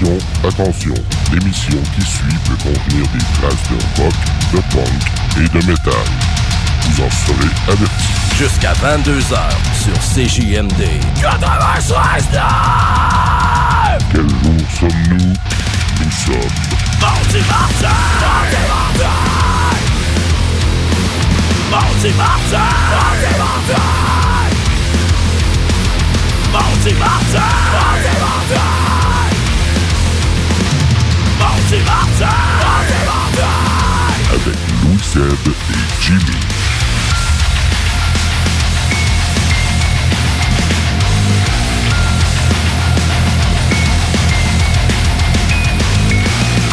Attention, attention, l'émission qui suit peut contenir des traces de rock, de punk et de métal. Vous en serez avertis. Jusqu'à 22h sur CJMD. 96 Quel jour sommes-nous? Nous sommes Mardi Martin! Mardi Martin! Mardi Martin! Mardi Martin! Mardi Martin! Mardi Martin! Mardi Martin! Mardi Martin! avec Louis Seb et Jimmy.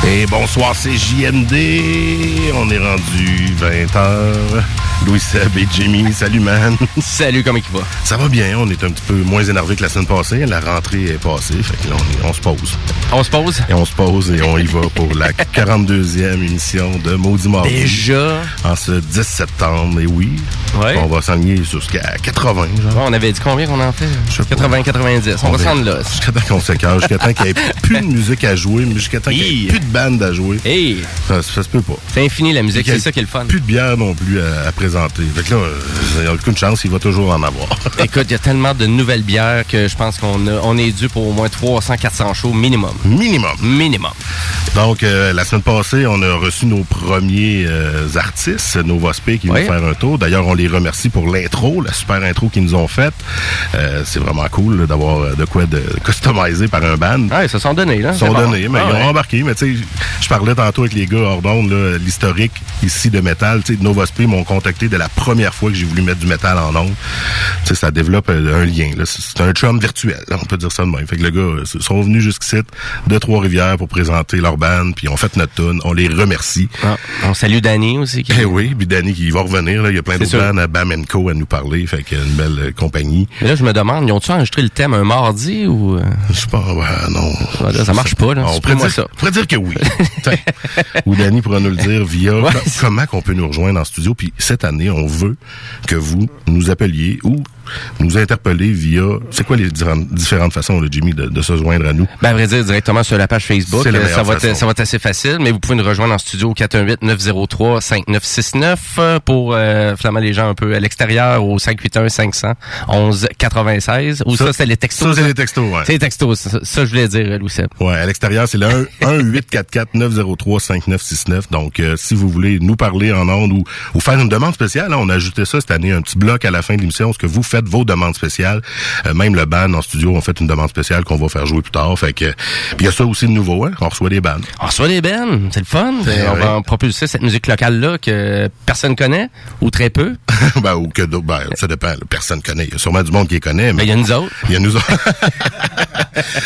Et bonsoir, c'est JMD. On est rendu 20h. Louis Seb et Jimmy, salut man. Salut, comment il va? Ça va bien, on est un petit peu moins énervé que la semaine passée. La rentrée est passée, fait que là, on, on se pose. On se pose? Et on se pose et on y va pour la 42e émission de Maudit Mardi. Déjà? En ce 10 septembre, et oui. Ouais. On va s'enligner jusqu'à 80, genre. Ouais, on avait dit combien qu'on en fait? Je sais pas. 80, 90. On, va se rendre là. Jusqu'à temps qu'on s'écarte, jusqu'à temps qu'il n'y ait plus de musique à jouer, jusqu'à temps qu'il n'y ait plus de bande à jouer. Hey! Ça, ça se peut pas. C'est infini la musique, c'est ça qui est le fun. Plus de bière non plus à, à Fait que là, euh, il n'y a aucune chance, il va toujours en avoir. Écoute, il y a tellement de nouvelles bières que je pense qu'on on est dû pour au moins 300, 400 shows minimum. Minimum. Minimum. Donc, euh, la semaine passée, on a reçu nos premiers euh, artistes, Nova Spe, qui Oui. vont faire un tour. D'ailleurs, on les remercie pour l'intro, la super intro qu'ils nous ont faite. Euh, c'est vraiment cool d'avoir de quoi de customiser par un band. Ah, ils se sont donnés, là. Ils C'est sont donnés, mais Ah, ils ont ouais. embarqué. Mais tu sais, je parlais tantôt avec les gars hors d'onde, l'historique ici de métal. Tu sais, Nova m'ont contacté de la première fois que j'ai voulu mettre du métal en onde. Tu sais, ça développe euh, un lien. C'est un chum virtuel, là, on peut dire ça de même. Fait que les gars euh, sont venus jusqu'ici de Trois-Rivières pour présenter leur band, puis ont fait notre tune. On les remercie. Ah, on salue Danny aussi. Qui... Eh oui, puis Danny qui va revenir. Là. Il y a plein d'autres bands à Bam Co à nous parler. Fait qu'il y a une belle euh, compagnie. Mais là, je me demande, ils ont-tu enregistré le thème un mardi ou... euh, Je sais pas, ouais, non. Ah, là, ça marche pas, là. On Supprime-moi pourrait dire, ça. on pourrait dire que oui. Ou Danny pourra nous le dire via Ouais. comment qu'on peut nous rejoindre en studio. Puis cette année, on veut que vous nous appeliez ou nous interpeller via... C'est quoi les différentes, façons, là, Jimmy, de, de se joindre à nous? Ben, à vrai dire, directement sur la page Facebook. La Euh, ça, va être, ça va être assez facile, mais vous pouvez nous rejoindre en studio au 418-903-5969 euh, pour euh, finalement les gens un peu à l'extérieur au 581-500-1196. Ou ça, Ça- c'est les textos. Ça, c'est les textos, ouais. C'est les textos. Ça, ça, je voulais dire, euh, Louis Seb. Ouais, à l'extérieur, c'est le 1-844-903-5969. Donc, euh, si vous voulez nous parler en ondes ou, ou faire une demande spéciale, hein, on a ajouté ça cette année, un petit bloc à la fin de l'émission, ce que vous faites vos demandes spéciales. Euh, même le band en studio, on fait une demande spéciale qu'on va faire jouer plus tard. Fait que, puis il y a ça aussi de nouveau, hein, on reçoit des bands. On reçoit des bennes, c'est le fun. On va propulser cette musique locale-là que personne connaît, ou très peu. ben, ou que ben, ça dépend, là, personne connaît. Il y a sûrement du monde qui les connaît, Ben, mais il y a nous autres. il y a nous autres.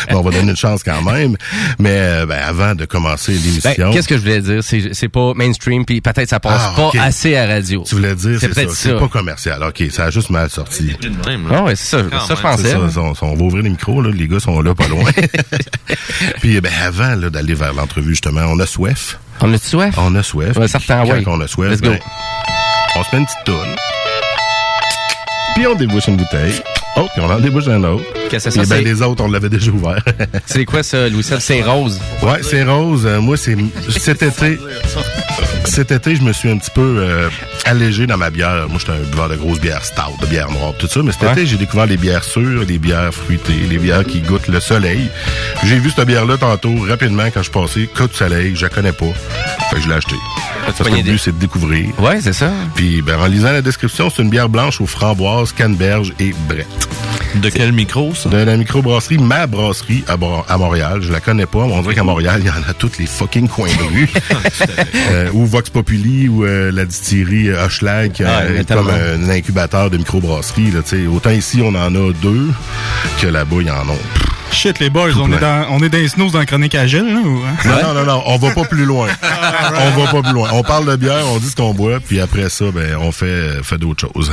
Ben, on va donner une chance quand même. Mais euh, ben, avant de commencer Ben, l'émission, Qu'est-ce que je voulais dire? C'est pas mainstream, puis peut-être ça passe Ah, pas assez à radio. tu voulais dire, C'est ça. C'est pas commercial. OK, ça a juste mal sorti. Ah ouais, c'est ça. Quand ça, je pensais. On, on va ouvrir les micros, là, les gars sont là pas loin. Puis ben, avant là, d'aller vers l'entrevue, justement, on a soif. On a-tu soif? On a soif. Ouais, certain, quand ouais. on a soif, Let's go. ben, on se met une petite toune. Puis on débouche une bouteille. Oh, puis on en débouche un autre. Qu'est-ce que ça? ben, les autres, on l'avait déjà ouvert. C'est quoi ça, Louis? C'est rose. ouais, c'est rose. Euh, moi, c'est cet été. Cet été, je me suis un petit peu euh, allégé dans ma bière. Moi, j'étais un buveur de grosses bières stout, de bières noires, tout ça. Mais cet Ouais. été, j'ai découvert les bières sûres, les bières fruitées, les bières qui goûtent le soleil. J'ai vu cette bière-là tantôt, rapidement, quand je passais. Coup de soleil, je la connais pas. Fait que je l'ai acheté. Parce que le but, c'est de découvrir. Ouais, c'est ça. Puis, ben, en lisant la description, c'est une bière blanche aux framboises, canneberge et brette. De quel micro, ça? De la microbrasserie Ma Brasserie à, Montréal. Je la connais pas. mais On dirait qu'à Montréal, il y en a tous les fucking coins de rue. Euh, ou Vox Populi, ou euh, la distillerie euh, Hochelag, qui Ah, est comme un incubateur de microbrasserie. Là, tu sais. Autant ici, on en a deux, que là-bas, il y en a. Shit, les boys, on est, dans, on est dans les snows dans la chronique à gel, là, ou, hein? Non, non, non, non, on va pas plus loin. on va pas plus loin. On parle de bière, on dit ce qu'on boit, puis après ça, ben, on fait, fait d'autres choses.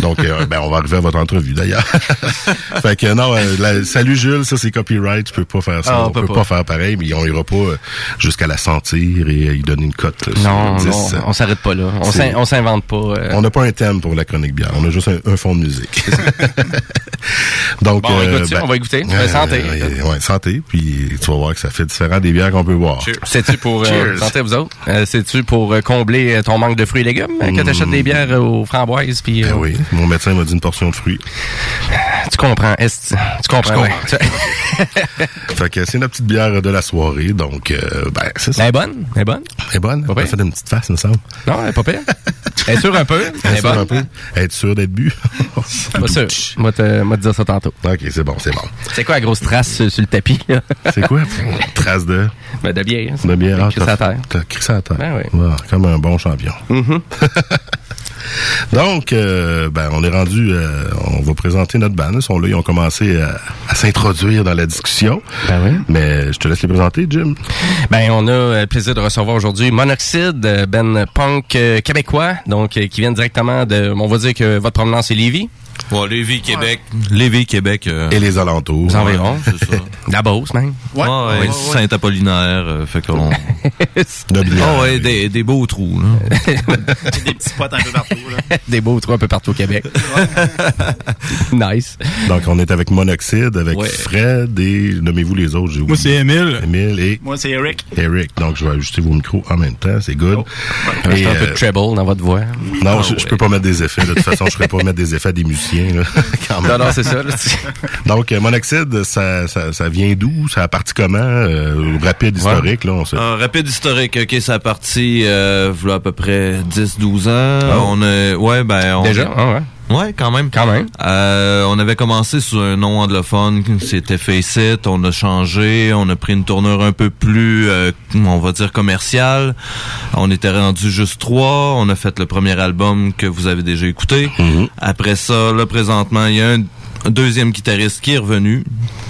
Donc, euh, ben, on va arriver à votre entrevue, d'ailleurs. fait que non, euh, la- salut Jules, ça c'est copyright, tu peux pas faire ça. Ah, on, peut pas. faire pareil, mais on ira pas euh, jusqu'à la sentir et y donner une cote. sur Non, 10. non, on s'arrête pas là. On C'est- s'in- on s'invente pas. euh. On n'a pas un thème pour la chronique bière, on a juste un, un fond de musique. Donc, Bon, on va euh, écouter ben, on va écouter. Santé. euh, ouais, santé. Puis tu vas voir que ça fait différent des bières qu'on peut boire. C'est-tu pour euh, santé vous autres? Euh, C'est-tu pour euh, combler ton manque de fruits et légumes? Euh, que t'achètes des bières aux framboises puis Ben oui, mon médecin m'a dit une portion de fruits. tu comprends est tu comprends ouais. Fait que c'est notre petite bière de la soirée, donc ben c'est ça. Elle est bonne, elle est bonne. Elle est bonne. On a fait une petite face, il me semble. Non, elle est pas pire. Elle est sûre un peu, elle est Être sûr un bonne. peu. Être sûr d'être bu. Pas sûr. Moi te, moi te dire ça tantôt. ok, c'est bon, c'est bon. C'est quoi la grosse trace sur, le tapis? C'est quoi? Trace de, Ben, de bière. de bière. Ah, terre. T'as crissé à terre. Ben oui. Mm-hmm. Comme un bon champion. Donc, euh, ben, on est rendu, euh, on va présenter notre band. Ils sont là, ils ont commencé à, à s'introduire dans la discussion. Ben oui. Mais je te laisse les présenter, Jim. Ben, on a euh, le plaisir de recevoir aujourd'hui Monoxide, euh, ben punk euh, québécois, donc euh, qui vient directement de, on va dire que votre provenance est Lévis, Ouais, Lévis, Québec. Lévis, Québec. euh, Et les alentours. Vous environs. c'est ça. la Beauce même. Ouais. Ouais, ouais, ouais. Saint-Apollinaire, euh, fait qu'on... Ah ouais, des, des beaux trous, là. des petits spots un peu partout. Là. Des beaux trous un peu partout au Québec. nice. Donc, on est avec Monoxide, avec Ouais. Fred et, nommez-vous les autres, j'ai Moi, oublié. c'est Émile. Emile et Moi, c'est Eric. Eric. Donc, je vais ajuster vos micros en même temps, c'est good. Et, Rajouter un peu euh, de treble dans votre voix. non, Ah je, je peux pas mettre des effets. là. De toute façon, je ne pas mettre des effets à des musiciens. Là, quand même. Non, non, c'est ça. là. Donc, Monoxide, ça, ça, ça vient d'où? Ça a parti comment? Euh, rapide historique, là, on sait. Un rapide historique, ok, ça a parti, euh, voilà à peu près 10-12 ans. Oh. On a, ouais, ben, on Déjà, ah ouais. Ouais, quand même. Quand même. Euh, on avait commencé sous un nom anglophone, c'était Face It, on a changé, on a pris une tournure un peu plus, euh, on va dire commerciale. On était rendu juste trois, on a fait le premier album que vous avez déjà écouté. Mhm. Après ça, là présentement, il y a un deuxième guitariste qui est revenu,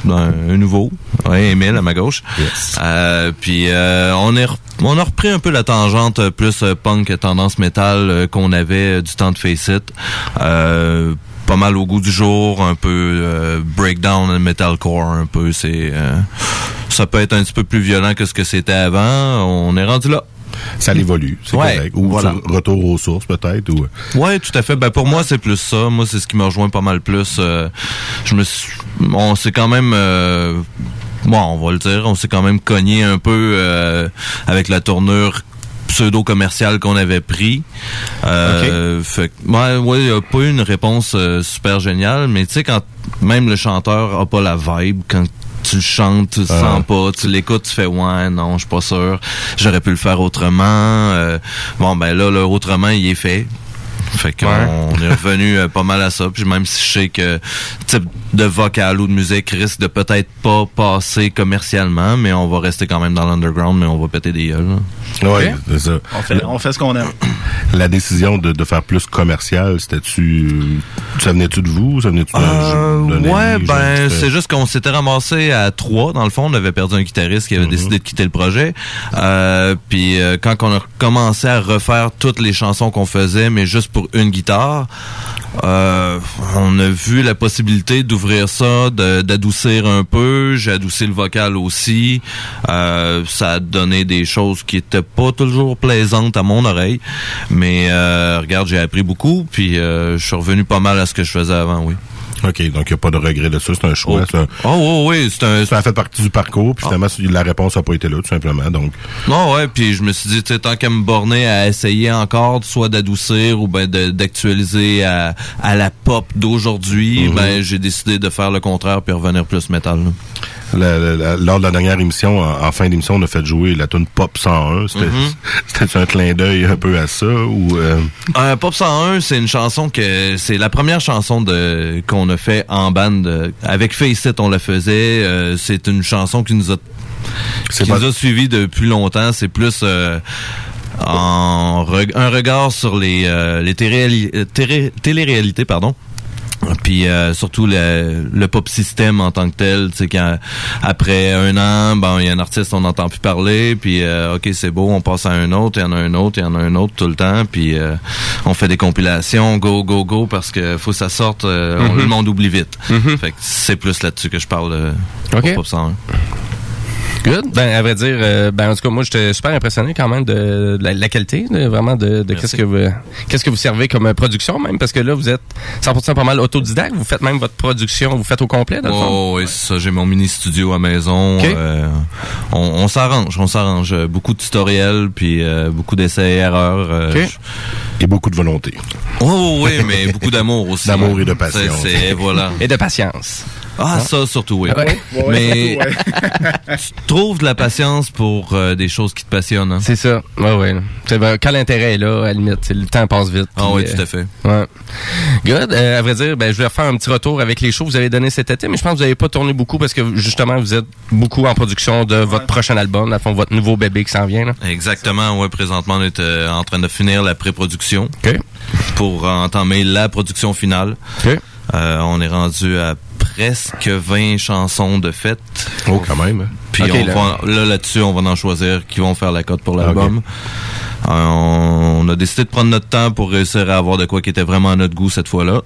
un, un nouveau, ouais, Emile à ma gauche. Yes. Euh, puis euh, on est re- on a repris un peu la tangente euh, plus euh, punk tendance métal qu'on avait du temps de Face It. Euh, pas mal au goût du jour, un peu euh, breakdown metalcore, un peu c'est euh, ça peut être un petit peu plus violent que ce que c'était avant. On est rendu là. Ça évolue, c'est Ouais, correct. Ou voilà. retour aux sources, peut-être. Ou... Ouais, tout à fait. Ben pour moi c'est plus ça. Moi c'est ce qui me rejoint pas mal plus. Euh, je me suis, on s'est quand même. euh, Bon, on va le dire, on s'est quand même cogné un peu euh, avec la tournure pseudo-commerciale qu'on avait pris. Euh, fait que, ouais, ouais, y a pas eu une réponse euh, super géniale, mais tu sais, quand même le chanteur a pas la vibe, quand tu le chantes, tu le Ah. sens pas, tu l'écoutes, tu fais ouais, non, je suis pas sûr, j'aurais pu le faire autrement. Euh, bon, ben là, le autrement, il est fait. Fait qu'on Ouais. est revenu euh, pas mal à ça. Puis même si je sais que type de vocal ou de musique risque de peut-être pas passer commercialement, mais on va rester quand même dans l'underground, mais on va péter des gueules. Ouais, c'est ça. On fait, on fait ce qu'on aime. La décision de, de faire plus commercial, c'était-tu... Ça venait-tu de vous? Ça venait-tu d'un- Euh, ami, ouais, ben c'est juste qu'on s'était ramassé à trois. Dans le fond, on avait perdu un guitariste qui avait décidé de quitter le projet. Euh, puis euh, quand on a commencé à refaire toutes les chansons qu'on faisait, mais juste pour une guitare, euh, on a vu la possibilité d'ouvrir ça, d'adoucir un peu. J'ai adouci le vocal aussi. Euh, ça a donné des choses qui étaient pas toujours plaisantes à mon oreille. Mais euh, regarde, j'ai appris beaucoup. Puis je suis revenu pas mal à ce que je faisais avant, oui. OK, donc il n'y a pas de regret de ça. C'est un choix. Oh, un- oh, oh, oui, c'est un... Ça a fait partie du parcours, puis finalement, la réponse n'a pas été là, tout simplement. Donc, Non, ouais, puis je me suis dit, tu sais, tant qu'à me borner à essayer encore, soit d'adoucir ou ben d'actualiser à, à la pop d'aujourd'hui, ben j'ai décidé de faire le contraire puis revenir plus métal. là. La- la- la- lors de la dernière émission, en, en fin d'émission, on a fait jouer la tune Pop 101. C'était c'était un clin d'œil un peu à ça ou euh, Euh, Pop 101, c'est une chanson que c'est la première chanson de qu'on a fait en bande avec Face It, on la faisait. euh, c'est une chanson qui nous a qui pas nous a suivis depuis longtemps. C'est plus en un regard sur les, les téléréali- télé- téléréalités, pardon. Puis euh, surtout le, le pop système en tant que tel, tu sais quand après un an, bon il y a un artiste on n'entend plus parler, puis euh, ok c'est beau, on passe à un autre, il y en a un autre, il y en a un autre tout le temps, puis euh, on fait des compilations, go go go parce que faut que ça sorte, euh, on- le monde oublie vite. Fait que c'est plus là-dessus que je parle de Ok. Pop 101. Good. Ben, à vrai dire, euh, ben, en tout cas, moi, j'étais super impressionné quand même de, de la, la qualité, de- vraiment de, qu'est-ce que vous, qu'est-ce que vous servez comme euh, production même, parce que là, vous êtes 100% pas mal autodidacte. Vous faites même votre production, vous faites au complet, dans le fond. Oh, oui, c'est ça. J'ai mon mini studio à maison. Ok. Euh, on on s'arrange, on s'arrange. Beaucoup de tutoriels, puis euh, beaucoup d'essais et erreurs. euh, je- Et beaucoup de volonté. Oh oui, mais beaucoup d'amour aussi. D'amour et de patience. C'est c'est- voilà. Et de patience. Ah, ça surtout, oui. Ouais? Mais tu trouves de la patience pour euh, des choses qui te passionnent. hein? C'est ça. Ouais, ouais. Vrai, quand l'intérêt est là, à la limite, le temps passe vite. Ah oui, euh, tout à fait. Ouais. Good. Euh, à vrai dire, ben, je vais refaire un petit retour avec les shows que vous avez donnés cet été, mais je pense que vous n'avez pas tourné beaucoup parce que justement, vous êtes beaucoup en production de votre prochain album, à fond, votre nouveau bébé qui s'en vient. Là. Exactement, ouais, présentement, on est euh, en train de finir la pré-production OK. pour entamer la production finale. OK. Euh, on est rendu à presque 20 chansons de fête. Oh, quand même. Puis Ok, on là. va, là, là-dessus, on va en choisir qui vont faire la cote pour l'album. Euh, on a décidé de prendre notre temps pour réussir à avoir de quoi qui était vraiment à notre goût cette fois-là.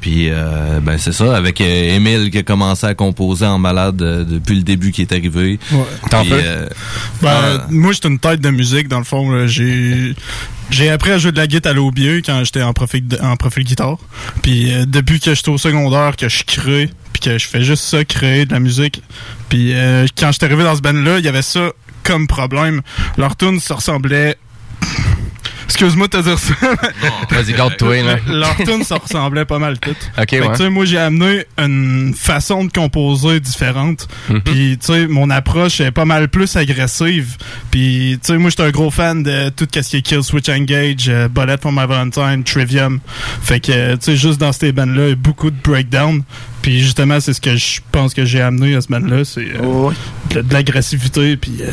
Puis euh, ben c'est ça, avec euh, Émile qui a commencé à composer en malade euh, depuis le début qui est arrivé. Ouais. T'en fais? euh, Ben, Ah. moi, j'étais une tête de musique, dans le fond. là. J'ai j'ai appris à jouer de la guitare à l'aubieux quand j'étais en profil, de- en profil guitare. Puis euh, depuis que j'étais au secondaire, que je crée, puis que je fais juste ça, créer de la musique. Puis euh, quand j'étais arrivé dans ce band-là, il y avait ça comme problème. Leur tune, ça ressemblait... Excuse-moi de te dire ça. Vas-y, garde-toi, là. Leur tune, ça ressemblait pas mal tout. OK, Fait que, ouais. tu sais, moi, j'ai amené une façon de composer différente. Mhm. Puis, tu sais, mon approche est pas mal plus agressive. Puis, tu sais, moi, j'étais un gros fan de tout ce qui est Kill Switch Engage, euh, Bullet for My Valentine, Trivium. Fait que, euh, tu sais, juste dans ces bands-là, il y a beaucoup de breakdown. Puis, justement, c'est ce que je pense que j'ai amené à ce band-là. C'est euh, Oh, de, de l'agressivité. Puis, euh,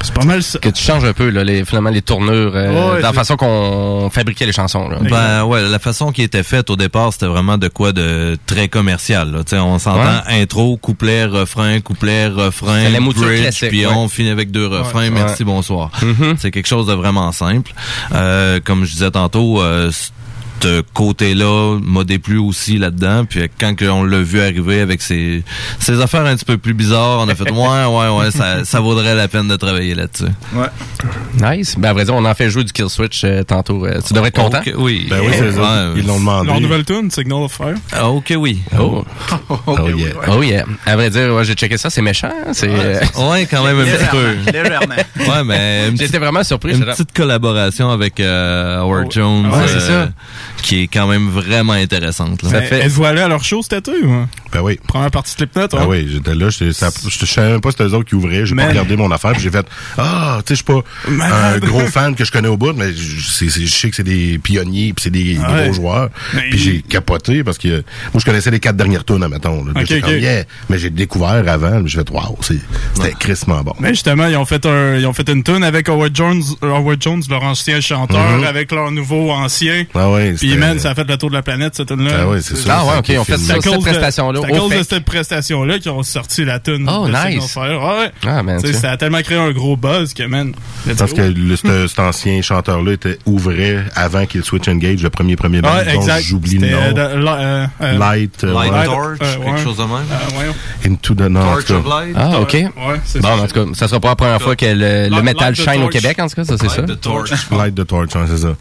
c'est pas mal ça. Que tu changes un peu, là, les, finalement, les tournures, euh, Ouais, dans la façon qu'on fabriquait les chansons. Là. Ben ouais, la façon qui était faite au départ, c'était vraiment de quoi de très commercial. Là. Tu sais, on s'entend intro, couplet, refrain, couplet, refrain, C'est la mouture bridge, puis ouais. on finit avec deux refrains. Merci, bonsoir. Mhm. C'est quelque chose de vraiment simple. Euh, comme je disais tantôt, euh, côté-là m'a déplu aussi là-dedans. Puis quand on l'a vu arriver avec ses, ses affaires un petit peu plus bizarres, on a fait ouais, ouais, ouais, ça, ça vaudrait la peine de travailler là-dessus. Nice. Ben, à vrai dire, on en fait jouer du Kill Switch euh, tantôt. Euh, tu devrais être content. Oui. Ben oui, c'est ça. Ouais, Ils l'ont demandé. Leur nouvelle tune, Signal of Fire. Ah, ok, oui. Oh. Oh, yeah. Oh yeah. À vrai dire, ouais, j'ai checké ça, c'est méchant. hein, C'est, euh, Ouais, quand même un petit peu. Légèrement. Ouais, mais J'étais vraiment surpris. une petite collaboration avec euh, Howard Jones, Ouais, c'est ça. Qui est quand même vraiment intéressante. Là. Ça Mais fait- Êtes-vous allé à leur show cet été ou? hein? Ben oui. Première partie de Slipknot, Ah hein? oui, j'étais là, je savais même pas c'était eux autres qui ouvraient, j'ai pas regardé mon affaire, puis j'ai fait ah, tu sais, je suis pas un gros fan que je connais au bout, mais je c'est- c'est- je sais que c'est des pionniers, puis c'est des Ouais. gros joueurs, Mais puis il- j'ai capoté parce que moi je connaissais les quatre dernières là, ok. yeah. mais j'ai découvert avant, j'ai fait waouh, c'est- c'était crissement bon. Mais justement, ils ont fait un, ils ont fait une tune avec Howard Jones, Howard Jones, leur ancien chanteur, Mhm. avec leur nouveau ancien. Ah ouais, Puis man, ça a fait le tour de la planète cette tune là. Ah ouais, c'est ça. Ah ouais, ok, on fait ça. à cette cause de- prestation-là, c'est au à cause de cette prestation là qu'ils ont sorti la tune. Oh, nice. Ah ouais. Ah, man, ça a tellement créé un gros buzz que man. Parce que cet ancien chanteur-là était ouvrait avant qu'il switch engage, le premier premier band, j'oublie le nom. euh, euh, euh, Light, Light. Torch, quelque chose de même. Into the en Torch of Light. Ah, OK. Bon, en tout cas, ça sera pas la première fois que le, the shine au. Québec, en tout cas, ça, c'est ça. Light the Torch. Light the Torch, c'est ça.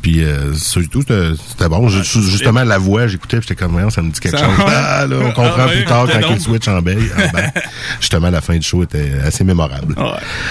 Puis euh, surtout, c'était c'était bon. Je- justement, la voix, j'écoutais, puis j'étais comme, ça me dit quelque Ça- chose. Ah, là, on comprend Ah, plus tard quand donc. il switch en baie. en bas. Justement, la fin du show était assez mémorable. Ouais.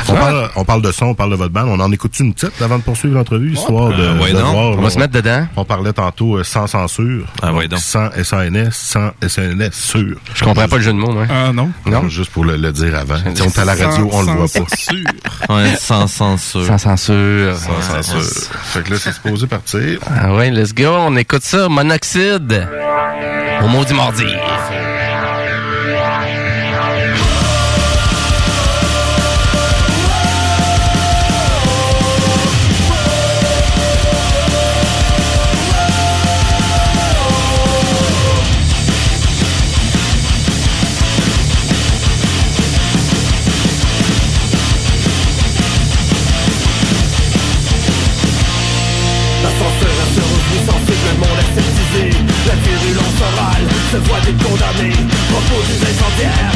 On, parle, on parle de son, on parle de votre band. On en écoute une petite avant de poursuivre l'entrevue, histoire de, Euh, ouais, de non. voir. On là, va se mettre dedans. on parlait tantôt euh, sans censure. Ah, ouais, donc. Sans SANS, sans SANS sûr. Je comprends pas le jeu de mots, moi. Ah non. Non, juste pour le, le dire avant. Si on est à la radio, on le voit pas. Sûr. Ouais, sans censure. Sans censure. Sans censure. Fait que là, c'est supposé partir. Ah ouais, let's go. On écoute ça. Monoxyde. Au maudit mardi. Se voit des condamnés Propos des incendiaires,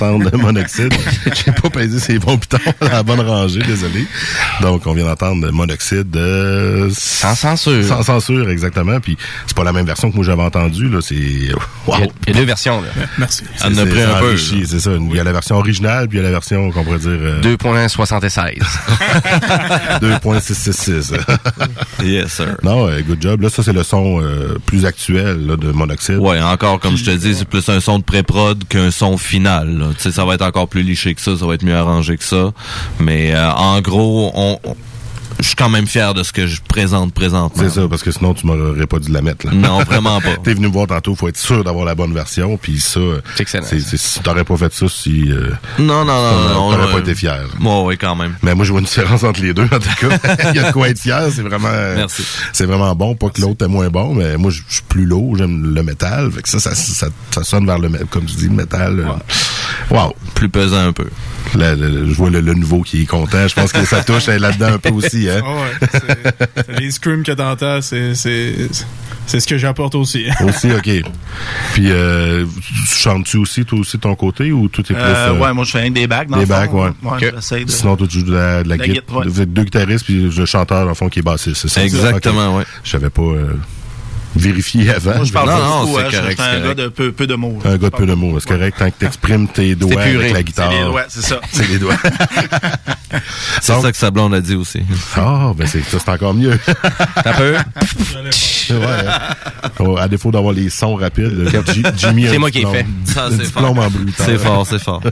On d'entendre Monoxyde. J'ai pas pesé ses bons pitons dans la bonne rangée, désolé. Donc, on vient d'entendre Monoxyde euh, Sans censure. Sans censure, exactement. Puis, c'est pas la même version que moi j'avais entendue, là. C'est... Wow! Il y a- il y a deux versions, là. Merci. En a pris un peu. C'est ça. Il y a la version originale, puis il y a la version qu'on pourrait dire euh, 2.76. 2.666. Yes, sir. non, euh, good job. Là, ça, c'est le son euh, plus actuel là, de Monoxyde. Ouais, encore, comme je te dis, c'est plus un son de pré-prod qu'un son final. là. Tu sais, ça va être encore plus liché que ça, ça va être mieux arrangé que ça. Mais euh, en gros, on, on- je suis quand même fier de ce que je présente présentement. C'est ça, parce que sinon, tu m'aurais pas dû la mettre. Là. Non, vraiment pas. T'es venu me voir tantôt, faut être sûr d'avoir la bonne version, puis ça, C'est excellent. si t'aurais pas fait ça, si euh, Non, non, non, non. t'aurais pas été fier. Moi, oui, quand même. Mais moi, je vois une différence entre les deux, en tout cas. Il y a de quoi être fier, c'est vraiment, Merci. c'est vraiment bon. Pas que l'autre est moins bon, mais moi, je suis plus lourd, j'aime le métal. Fait que ça, ça, ça, ça sonne vers le, comme tu dis, le métal. euh, Wow. Plus pesant un peu. Là, le- le- je vois le, le nouveau qui est content. Je pense que ça touche elle, là-dedans un peu aussi, hein. Ah ouais, les screams que t'entends, c'est, c'est, c'est ce que j'apporte aussi. Aussi, OK. Puis, euh, tu chantes-tu aussi, toi aussi, de ton côté, ou tout est plus... Euh, euh, ouais, moi, je fais rien que des bacs, dans Des le fond. bacs, ouais. Ouais, Ok. j'essaie de... Sinon, toi, tu joues de la, de la La guitare. guitare, ouais. Vous êtes deux guitaristes, puis le chanteur, dans le fond, qui est bassiste, c'est ça? Exactement, Ok. ouais. Je savais pas euh, vérifier avant. Moi, je parle Non, non, c'est hein, je- correct, Je suis c'est un gars de peu, peu de mots. Un gars de peu de mots, c'est correct. Tant que t'exprimes tes doigts avec la C'est guitare. les doigts, c'est ça. C'est les doigts. C'est Donc- ça que sa blonde a dit aussi. Ah, ben c'est ça, c'est encore mieux. Un peu. ouais, hein. Oh, à défaut d'avoir les sons rapides, Jimmy a C'est moi qui ai fait. Ça, c'est fort. C'est fort, c'est fort.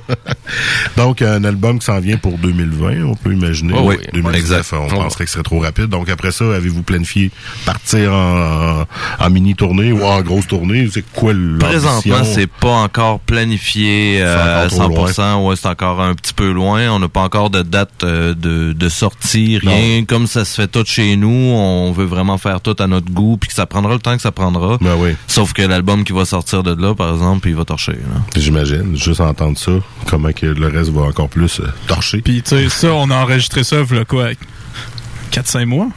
Donc, un album qui s'en vient pour 2020, on peut imaginer. Oh oui, 2019, exact. on Oh. penserait que ce serait trop rapide. Donc, après ça, avez-vous planifié partir en, en mini-tournée ou en grosse tournée? C'est quoi? Présentement, c'est pas encore planifié euh, à trop 100%. Ouais, c'est encore un petit peu loin. On n'a pas encore de date euh, de, de sortie, rien. Comme ça se fait tout chez nous, on veut vraiment faire tout à notre goût, puis que ça prendra le temps que ça prendra. Ben oui, Sauf que l'album qui va sortir de là, par exemple, il va torcher. Là. j'imagine. Juste entendre ça, comment que le reste va encore plus euh, torcher. Puis, tu sais, ça, on a enregistré ça, v'là quoi, 4-5 mois?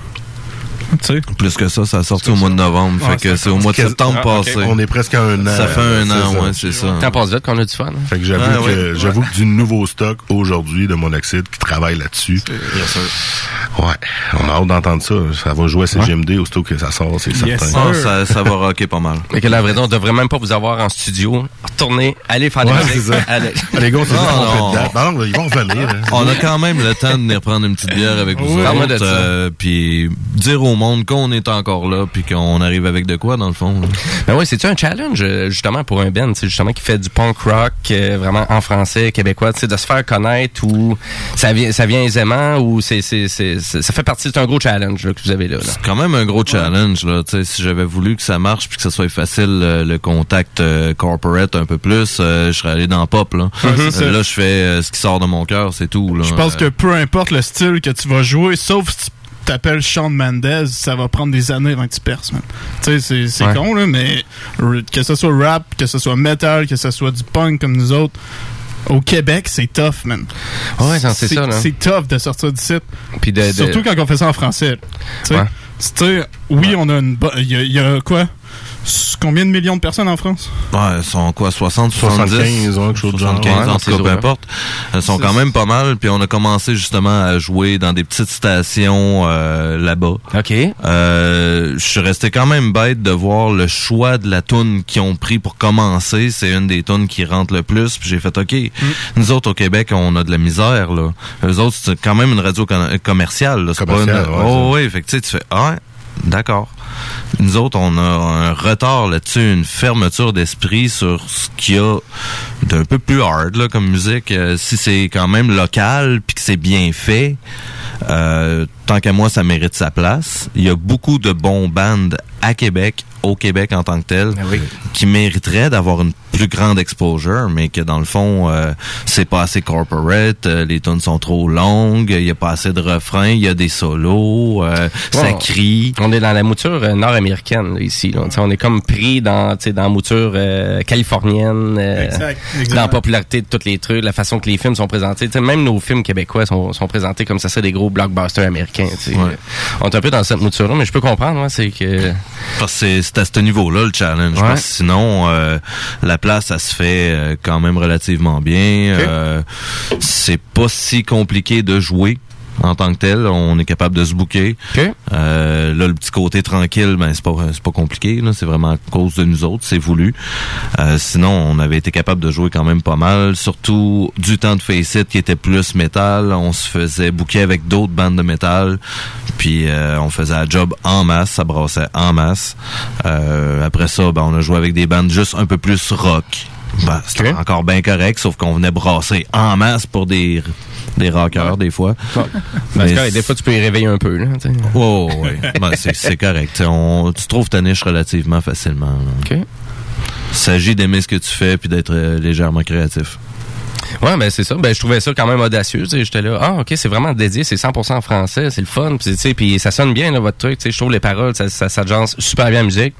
Tu sais? Plus que ça, ça a sorti au mois de novembre. Ouais, fait que c'est au mois de septembre Ah, passé. On est presque à un an. Ça fait un an, ça. ouais, c'est ça. T'en passes vite qu'on a du fun. hein? Fait que j'avoue Ah, que ouais. j'avoue que du nouveau stock aujourd'hui de Monoxyde qui travaille là-dessus. Ouais, on a hâte d'entendre ça. Ça va jouer à CGMD aussitôt que ça sort, c'est Yes, certain. Ah, ça, ça va rocker pas mal. Et que là, à vrai dire, on devrait même pas vous avoir en studio. Retournez, allez faire des ça. Allez. Ah, les gars, c'est non. non, ils vont revenir. hein. On a quand même le temps de venir prendre une petite bière avec vous autres, ça. euh, puis dire au monde qu'on est encore là, puis qu'on arrive avec de quoi dans le fond. là. Ben oui, c'est-tu un challenge, euh, justement, pour un band, c'est justement qui fait du punk rock, euh, vraiment en français, québécois, sais, de se faire connaître ou ça vient, ça vient aisément ou c'est, c'est, c'est, c'est- ça fait partie, c'est un gros challenge là, que vous avez là. là. C'est quand même un gros challenge là. Tu sais, si j'avais voulu que ça marche puis que ça soit facile euh, le contact euh, corporate un peu plus, euh, je serais allé dans pop là. c'est. Euh, là, je fais euh, ce qui sort de mon cœur, c'est tout. Je pense Euh, que peu importe le style que tu vas jouer, sauf si tu t'appelles Sean Mendez, ça va prendre des années avant que tu perces, man. Tu sais, c'est, Ouais. con, là, mais que ce soit rap, que ce soit metal, que ce soit du punk comme nous autres, au Québec, c'est tough, man. Ouais, c'est ça, là. C'est tough de sortir du site. Puis de, de- Surtout quand on fait ça en français. Tu sais, Ouais. Oui, on a une. bo- Il y, a- il y a quoi? Combien de millions de personnes en France? Ouais, elles sont quoi, 60, 70? 75, ouais, quelque chose de genre. 75, Ouais, en ces tout cas, peu importe. Elles sont quand même pas mal, puis on a commencé justement à jouer dans des petites stations euh, là-bas. OK. Euh, je suis resté quand même bête de voir le choix de la toune qu'ils ont pris pour commencer. C'est une des tounes qui rentre le plus. Puis j'ai fait OK. Nous autres au Québec, on a de la misère là. Eux autres, c'est quand même une radio com- commerciale. Là. C'est pas une... Commerciale, ouais, oh oui, fait que tu sais, tu fais ah ouais, d'accord. Nous autres, on a un retard là-dessus, une fermeture d'esprit sur ce qu'il y a d'un peu plus hard là, comme musique. Euh, si c'est quand même local puis que c'est bien fait, euh, tant qu'à moi, ça mérite sa place. Il y a beaucoup de bons bands à Québec, au Québec en tant que tel, Ben oui. qui mériteraient d'avoir une plus grande exposure, mais que dans le fond, euh, c'est pas assez corporate, euh, les tunes sont trop longues, il y a pas assez de refrains, il y a des solos, euh, ça crie. On est dans la mouture euh, nord-américaine ici. Là. On est comme pris dans, tu sais, dans la mouture euh, californienne, euh, Exact, dans la popularité de tous les trucs, la façon que les films sont présentés. Même nos films québécois sont, sont présentés comme ça, c'est des gros blockbusters américains. Ouais. On est un peu dans cette mouture-là, mais je peux comprendre, moi, c'est que... Parce que c'est- à ce niveau-là le challenge. Ouais. Parce que sinon, euh, la place, ça se fait euh, quand même relativement bien. Euh, c'est pas si compliqué de jouer en tant que tel. On est capable de se bouquer. Euh, là, le petit côté tranquille, ben c'est pas c'est pas compliqué. C'est vraiment à cause de nous autres, c'est voulu. Euh, sinon, on avait été capable de jouer quand même pas mal. Surtout du temps de Face It qui était plus métal. On se faisait bouquer avec d'autres bandes de métal. Puis euh, on faisait la job en masse, ça brassait en masse. Après ça, ben, on a joué avec des bandes juste un peu plus rock. Ben, c'était encore bien correct, sauf qu'on venait brasser en masse pour des des rockers des fois. Ben, Mais des fois, tu peux y réveiller un peu. Là. Oh, ouais. Ben, c'est, correct. On, tu trouves ta niche relativement facilement. là. OK. Il s'agit d'aimer ce que tu fais puis d'être euh, légèrement créatif. Ouais, ben c'est ça. Ben je trouvais ça quand même audacieux. J'étais là, ah ok, c'est vraiment dédié, c'est 100% en français, c'est le fun. Puis tu sais, puis ça sonne bien là, votre truc. Tu sais, je trouve les paroles, ça, ça, ça super bien la musique.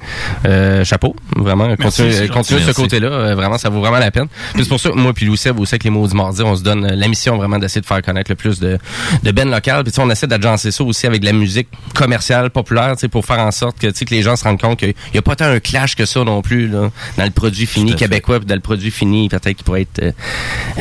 Euh, chapeau, vraiment. De ce côté-là. Euh, vraiment, ça vaut vraiment la peine. Puis c'est pour ça, que moi puis Louis Seb, aussi avec les mots du mardi, on se donne euh, la mission vraiment d'essayer de faire connaître le plus de de ben local. Puis on essaie d'agencer ça aussi avec de la musique commerciale, populaire, tu sais, pour faire en sorte que tu sais que les gens se rendent compte qu'il y a pas tant un clash que ça non plus là, dans le produit fini québécois puis dans le produit fini peut-être qui pourrait être euh,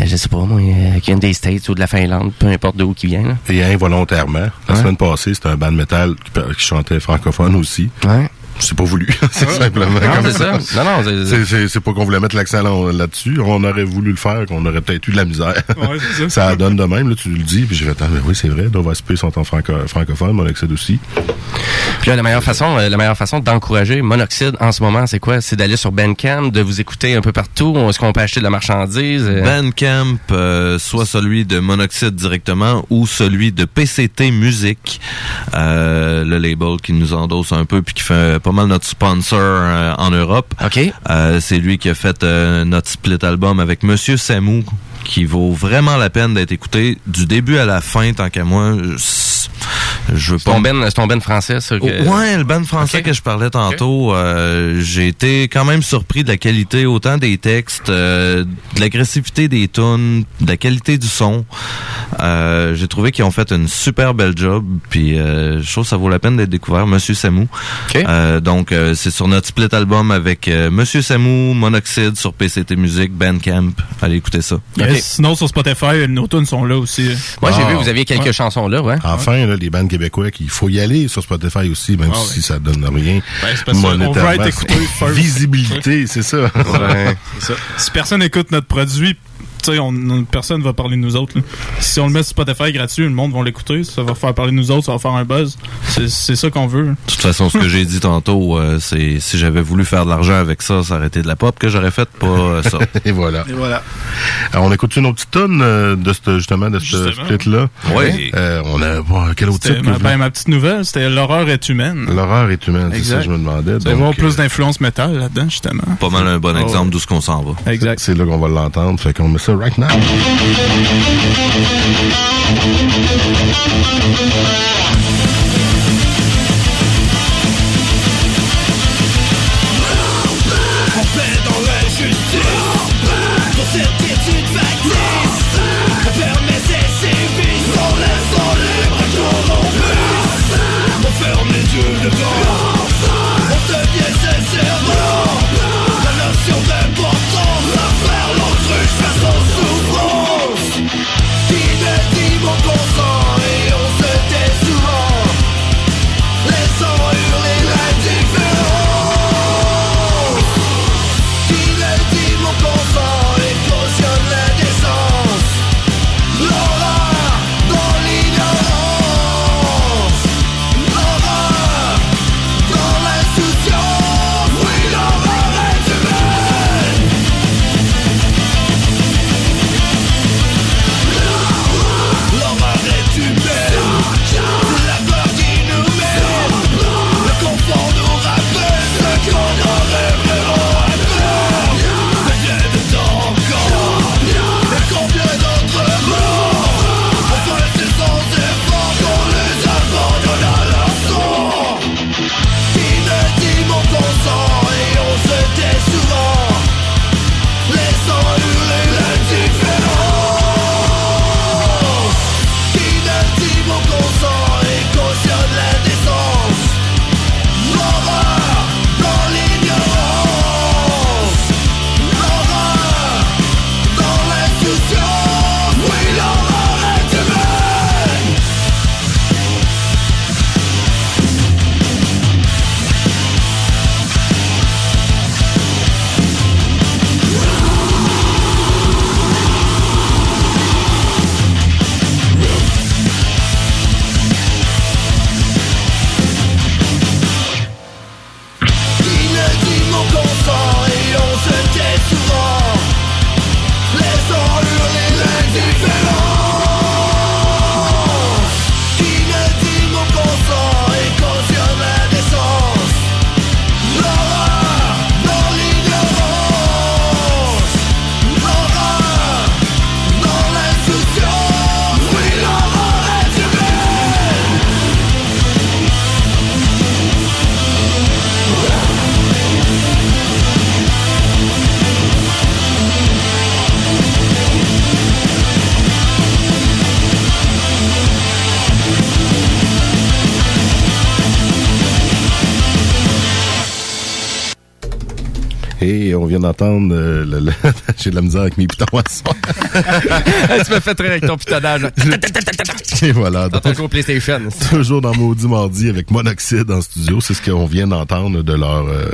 je sais pas moi euh, qui vient des States ou de la Finlande peu importe d'où qui vient là. Et involontairement. La Ouais. semaine passée, c'était un band de métal qui, qui chantait francophone aussi. Ouais. C'est pas voulu. c'est simplement Non, c'est ça. Non, non, c'est- C'est- C'est c'est pas qu'on voulait mettre l'accent là- là-dessus. On aurait voulu le faire, qu'on aurait peut-être eu de la misère. Ouais, c'est ça. ça donne de même, là, tu le dis. Puis j'ai fait, ah, ben oui, c'est vrai, Nova SP sont en franco francophone, Monoxide aussi. Puis là, la meilleure façon, euh, la meilleure façon d'encourager Monoxide en ce moment, c'est quoi? C'est d'aller sur Bandcamp, de vous écouter un peu partout. Est-ce qu'on peut acheter de la marchandise? Euh, Bandcamp, euh, soit celui de Monoxide directement ou celui de PCT Musique, euh, le label qui nous endosse un peu puis qui fait pas mal notre sponsor euh, en Europe. OK. Euh, c'est lui qui a fait euh, notre split album avec Monsieur Samou, qui vaut vraiment la peine d'être écouté du début à la fin, tant qu'à moi. Je, je veux C'est ton pas ben, c'est ton ben français, ça? Oh, que- Ouais, le band français que je parlais tantôt, euh, j'ai été quand même surpris de la qualité autant des textes, euh, de l'agressivité des tunes, de la qualité du son. Euh, j'ai trouvé qu'ils ont fait une super belle job, puis euh, je trouve que ça vaut la peine d'être découvert. Monsieur Samou. OK. Euh, donc euh, c'est sur notre split album avec euh, Monsieur Samou, Monoxide sur PCT Music, Bandcamp. Allez écouter ça. Yes. Sinon, sur Spotify, nos tunes sont là aussi. Moi, j'ai Ah. vu, vous aviez quelques Ouais. chansons là, ouais. Enfin, là, les bandes québécois, qu'il faut y aller sur Spotify aussi, même Ah si ouais. ça donne rien. Ben, parce être écouté. Visibilité, c'est ça. Ouais. Si personne écoute notre produit, tu sais, on, on- personne va parler de nous autres. là. Si on le met sur Spotify gratuit, le monde va l'écouter. Ça va faire parler de nous autres, ça va faire un buzz. C'est c'est ça qu'on veut. De toute façon, ce que j'ai dit tantôt, euh, c'est si j'avais voulu faire de l'argent avec ça, ça aurait été de la pop que j'aurais fait, pas euh, ça. Et voilà. Et voilà. Alors, on écoute une autre petite tonne euh, de ce, justement, de ce split-là. Oui. Euh, on a, bon, quel autre titre? ma, ben, ma petite nouvelle, c'était L'horreur est humaine. L'horreur est humaine, c'est ça Exact. que je me demandais. Donc, voir plus euh, d'influence métal là-dedans, justement. Pas mal un bon Oh. exemple d'où ce qu'on s'en va. Exact. c'est là qu'on va l'entendre. Fait qu'on met ça right now. D'entendre... euh, le- le- J'ai de la misère avec mes pitons à tu me fais très avec ton pitonnage. Et voilà. Dans ton PlayStation. Toujours dans Maudit Mardi avec Monoxide en studio. C'est ce qu'on vient d'entendre de leur euh,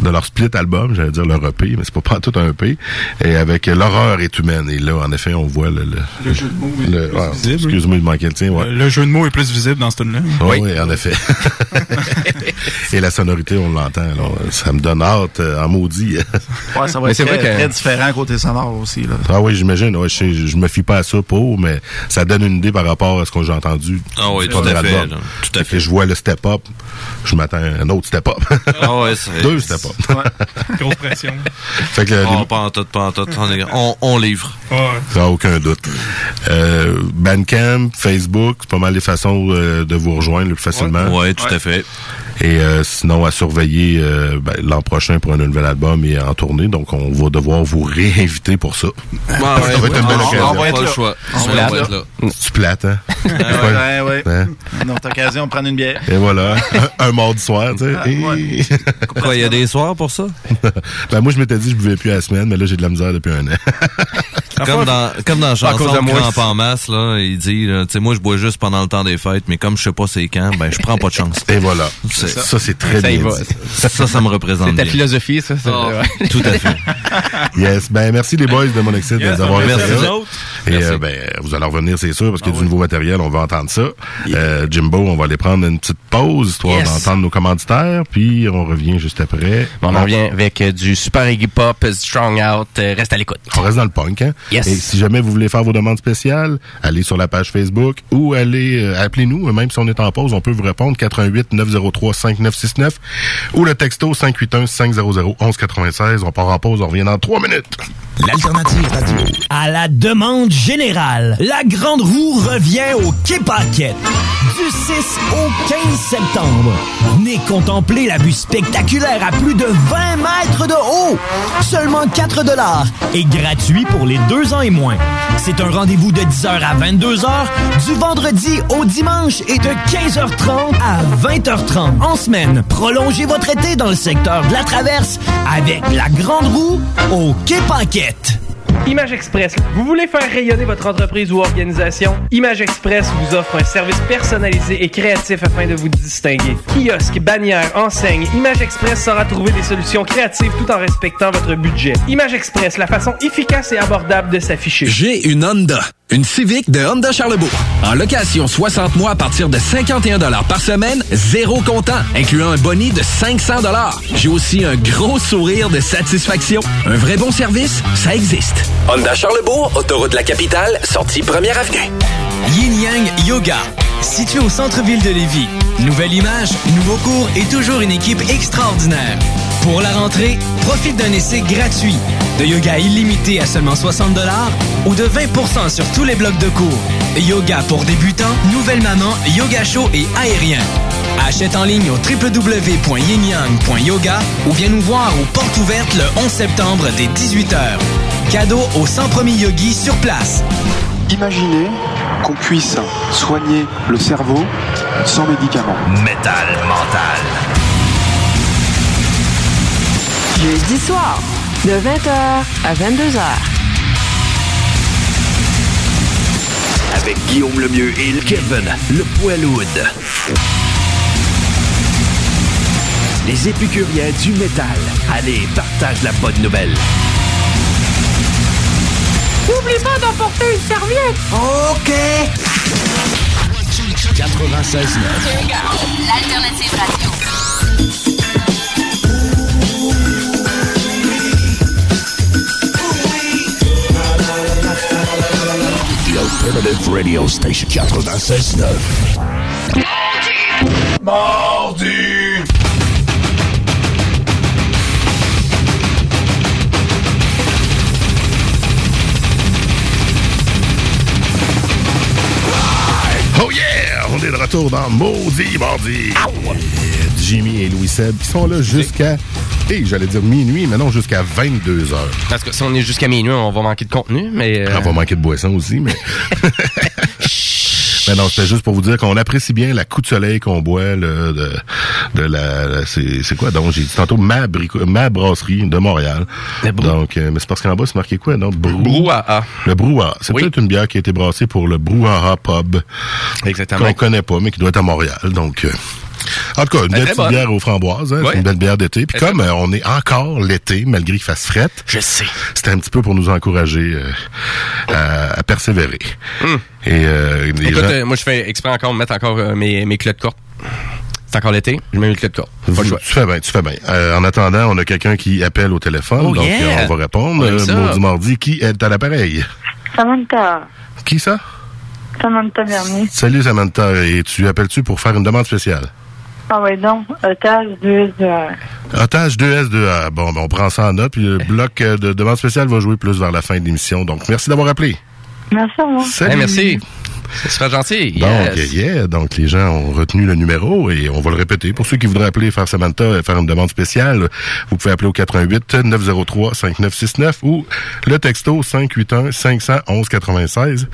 de leur split album, j'allais dire leur EP, mais c'est pas, tout un EP. Et avec L'horreur est humaine. Et là, en effet, on voit le... le, Le jeu de mots est le- plus ah, visible. Excuse-moi, il manquait le tien. Ouais. Le jeu de mots est plus visible dans ce tune-là. Oui, oui, en effet. Et la sonorité, on l'entend. Ça me donne hâte euh, en maudit. Ouais, ça va Mais être c'est très, vrai que- très différent côté sonore aussi. Là. ah oui, j'imagine. Ouais, je, je me fie pas à ça pour, mais ça donne une idée par rapport à ce que j'ai entendu. Ah oui, tout à fait, là. Tout à fait. je vois le step-up. Je m'attends à un autre step-up. Ah ouais, c'est- Deux step-up. Grosse pression. fait que Oh, les- pas en tout, pas en tout. On, est- on, on livre. Ouais. Sans aucun doute. Euh, Bandcamp, Facebook, c'est pas mal les façons euh, de vous rejoindre le plus facilement. Ouais, tout à fait. Et euh, sinon, à surveiller euh, ben, l'an prochain pour un nouvel album et en tournée. Donc, on va devoir vous réinviter pour ça. Ouais, Ça va être une belle on- occasion. On va être là. le choix. On On va être là. Tu plates, hein? Ouais, ouais. Hein? Une autre occasion de prendre une bière. Et voilà. un, un mardi soir, tu sais. Ah. Et- Quoi, il y a des soirs pour ça? ben, moi, je m'étais dit que je buvais plus à la semaine, mais là, j'ai de la misère depuis un an. Comme dans, comme dans la chanson de moi. Crampe en masse, là, il dit, tu sais, moi, je bois juste pendant le temps des fêtes, mais comme je sais pas c'est quand, ben, je prends pas de chance. Et voilà. C'est- Ça, c'est très Ça bien va. Ça, ça me représente C'est ta bien. philosophie, ça. c'est- Ah, ouais. Tout à fait. Yes. Ben, merci les boys de Monoxide Yes, d'avoir été merci là. vous autres. Et Merci. euh, ben, vous allez revenir, c'est sûr, parce qu'il y a du nouveau matériel, on va entendre ça. Euh, Jimbo, on va aller prendre une petite pause, histoire Yes. d'entendre nos commanditaires, puis on revient juste après. On en revient avec euh, du super Iggy Pop, euh, Strong Out. euh, Reste à l'écoute. On reste dans le punk, hein? Yes. Et si jamais vous voulez faire vos demandes spéciales, allez sur la page Facebook ou allez, euh, appelez-nous, même si on est en pause, on peut vous répondre 88 903 5969 ou le texto 581 500 1196. On part en pause, on revient dans trois minutes. L'alternative radio. À la demande générale, la Grande Roue revient au Quai Paquette. Du 6 au 15 septembre. Venez contempler la vue spectaculaire à plus de 20 mètres de haut. Seulement 4 dollars et gratuit pour les deux ans et moins. C'est un rendez-vous de 10h à 22h, du vendredi au dimanche et de 15h30 à 20h30 en semaine. Prolongez votre été dans le secteur de la Traverse avec la Grande Roue au Quai Image Express. Vous voulez faire rayonner votre entreprise ou organisation? Image Express vous offre un service personnalisé et créatif afin de vous distinguer. Kiosque, bannière, enseigne, Image Express saura trouver des solutions créatives tout en respectant votre budget. Image Express, la façon efficace et abordable de s'afficher. J'ai une Honda. Une Civic de Honda Charlebourg. En location 60 mois à partir de 51 par semaine, zéro comptant, incluant un boni de 500 J'ai aussi un gros sourire de satisfaction. Un vrai bon service, ça existe. Honda Charlebourg, autoroute de la capitale, sortie première avenue. Yin Yang Yoga. Situé au centre-ville de Lévis. Nouvelle image, nouveau cours et toujours une équipe extraordinaire. Pour la rentrée, profite d'un essai gratuit. De yoga illimité à seulement 60 ou de 20% sur tous les blocs de cours. Yoga pour débutants, nouvelle maman, yoga chaud et aérien. Achète en ligne au www.yinyang.yoga ou viens nous voir aux portes ouvertes le 11 septembre dès 18h. Cadeau aux 100 premiers yogis sur place. Imaginez qu'on puisse soigner le cerveau sans médicaments. Métal mental. Jeudi soir, de 20h à 22h. Avec Guillaume Lemieux et le Kevin, le Poiloud. Les épicuriens du métal. Allez, partage la bonne nouvelle. N'oublie pas d'emporter une serviette. OK. 96 L'alternative radio. The Alternative Radio Station 96.9. Mardi! Oh yeah! On est de retour dans Maudit Mardi! Et Jimmy et Louis Seb qui sont là jusqu'à, et j'allais dire minuit, mais non, jusqu'à 22 heures. Parce que si on est jusqu'à minuit, on va manquer de contenu, mais... euh, On va manquer de boisson aussi, mais... Ben non, c'était juste pour vous dire qu'on apprécie bien la coup de soleil qu'on boit de, de la, c'est quoi donc? J'ai dit tantôt ma brico- ma brasserie de Montréal. Donc euh, mais c'est parce qu'en bas c'est marqué quoi donc? Brou Brouhaha. Le brouhaha, c'est Oui. peut-être une bière qui a été brassée pour le Brouhaha Pub. Exactement. Qu'on connaît pas mais qui doit être à Montréal. Donc euh, en tout cas, une belle très petite bonne. bière aux framboises, hein, Ouais. c'est une belle bière d'été. Puis comme euh, on est encore l'été, malgré qu'il fasse fret, Je sais. c'était un petit peu pour nous encourager euh, à, à persévérer. Et euh, les Écoute, gens- euh, moi, je fais exprès encore de mettre encore euh, mes, mes culottes courtes. C'est encore l'été, je mets mes culottes courtes. Pas le choix. Tu fais bien, tu fais bien. Euh, en attendant, on a quelqu'un qui appelle au téléphone, Oh, donc yeah! on va répondre. On aime ça. Maudit mardi, qui est à l'appareil? Samantha. Qui ça? Samantha Bernier. Salut Samantha, et tu appelles-tu pour faire une demande spéciale? Ah ouais, donc, otage de... de- Otage 2S2A. Bon, ben, on prend ça en note, puis le bloc euh, de demande spéciale va jouer plus vers la fin de l'émission. Donc, merci d'avoir appelé. Merci à vous. Salut. Hey, merci. C'est super gentil. Donc, Yes. yeah, donc les gens ont retenu le numéro et on va le répéter. Pour ceux qui voudraient appeler faire Samantha et faire une demande spéciale, vous pouvez appeler au 88 903 5969 ou le texto 581 511 96.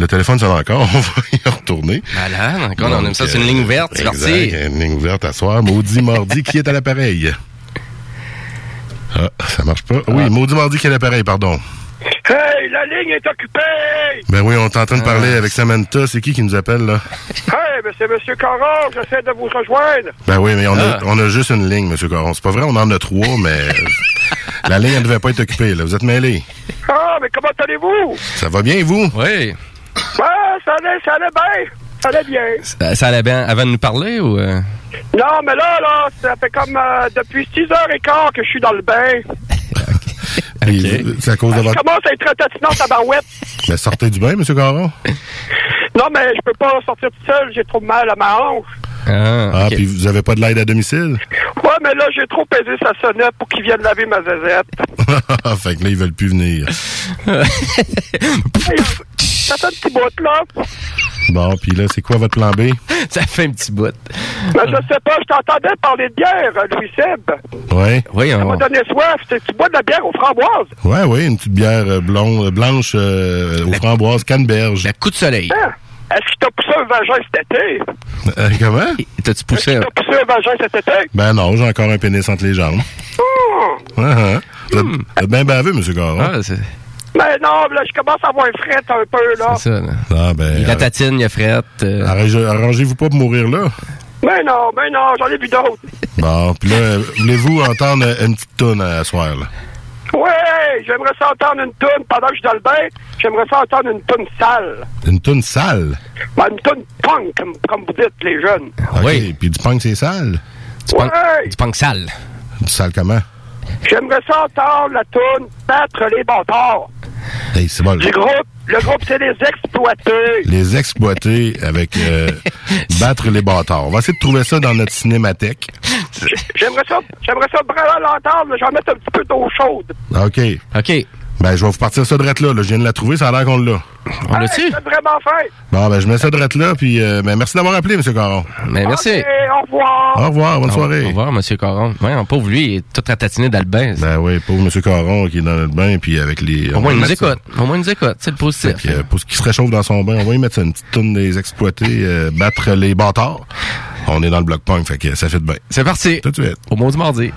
Le téléphone sonne encore, on va y retourner. Malade, encore, on aime Donc, ça, c'est une euh, ligne ouverte, c'est exact, parti. Une ligne ouverte à soir. Maudit mardi, qui est à l'appareil? Ah, ça marche pas. Oui, maudit mardi qui est à l'appareil, pardon. Hey, la ligne est occupée! Ben oui, on est en train de Ah. parler avec Samantha. C'est qui qui nous appelle, là? Hey, mais c'est Monsieur Caron, j'essaie de vous rejoindre. Ben oui, mais on, Ah. a, on a juste une ligne, M. Caron. C'est pas vrai, on en a trois, mais la ligne, elle devait pas être occupée. Là. Vous êtes mêlés. Ah, mais comment allez-vous? Ça va bien, vous? Oui. Ah, ça allait, ça allait bien. Ça allait bien. Ça, ça allait bien avant de nous parler ou... euh? Non, mais là, là, ça fait comme euh, depuis 6h15 que je suis dans le bain. Et C'est à cause de Je votre... commence à être très tatinant ta barouette. Ben, sortez du bain, M. Caron. Non, mais je peux pas sortir tout seul, j'ai trop mal à ma hanche. Ah, puis vous avez pas de l'aide à domicile? Ouais, mais là, j'ai trop pesé sa sonnette pour qu'il vienne laver ma zézette. fait que là, ils veulent plus venir. Ça fait un petit bout, là. Bon, puis là, c'est quoi votre plan B? Ça fait un petit bout. Mais je sais pas, je t'entendais parler de bière, euh, Louis Seb. Ouais. Oui, Ça m'a donné soif. C'est- Tu bois de la bière aux framboises. Ouais, ouais, une petite bière euh, blonde, blanche euh, aux framboises, canneberge. La coup de soleil. Hein? Est-ce qu'il t'a poussé un vagin cet été? Euh, comment? T'as-tu poussé... T'as poussé un vagin cet été? Ben non, j'ai encore un pénis entre les jambes. Oh! Ah, ah. Vous êtes, vous êtes bien baveux, M. Caron. Ah, c'est Mais non, là, je commence à avoir un fret un peu, là. c'est ça. Là. Ah, ben... Il y a tatine, il y a frette. euh. arrangez- Arrangez-vous pas pour mourir là. Mais non, mais non, j'en ai vu d'autres. Bon, puis là, voulez-vous entendre une petite toune à soir, là? Ouais, j'aimerais ça entendre une toune pendant que je suis dans le bain. J'aimerais ça entendre une toune sale. Une toune sale? Ben, une toune punk, comme, comme vous dites, les jeunes. OK, puis du punk, c'est sale? Du punk, du punk sale. Du sale comment? J'aimerais ça entendre la toune Battre les bâtards. Hey, c'est bon. Du groupe, le groupe, c'est les exploités. Les exploiter avec euh, battre les bâtards. On va essayer de trouver ça dans notre cinémathèque. J'aimerais ça, j'aimerais ça vraiment l'entendre, mais j'en mettre un petit peu d'eau chaude. OK. OK. Ben, je vais vous partir ça drette là, là. Je viens de la trouver, ça a l'air qu'on l'a. On Hey, C'est vraiment fait. Bon, ben, je mets ça drette là, puis euh, ben, merci d'avoir appelé, M. Caron. Mais merci. Au revoir. Au revoir, bonne Au- soirée. Au revoir, M. Caron. Ouais, pauvre lui, il est tout ratatiné dans le bain. Ben oui, pauvre M. Caron qui est dans notre bain, puis avec les... Au moins, il nous écoute. Au moins, il nous écoute. C'est le positif. Fait que, euh, pour ce qui se réchauffe dans son bain, on va y mettre ça, une petite toune des exploités, euh, battre les bâtards. On est dans le bloc punk, fait que ça fait de bien. C'est parti. Tout de suite. Au mot du mardi.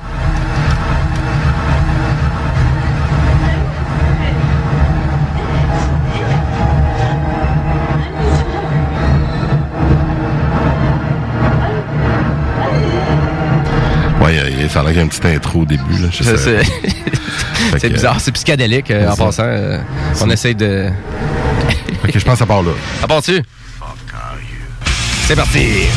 Ça a l'air qu'il y a une petite intro au début, là. C'est que, bizarre, c'est psychédélique euh, en passant. euh, on essaye de. Que je pense que ça part là. À part-tu? C'est parti!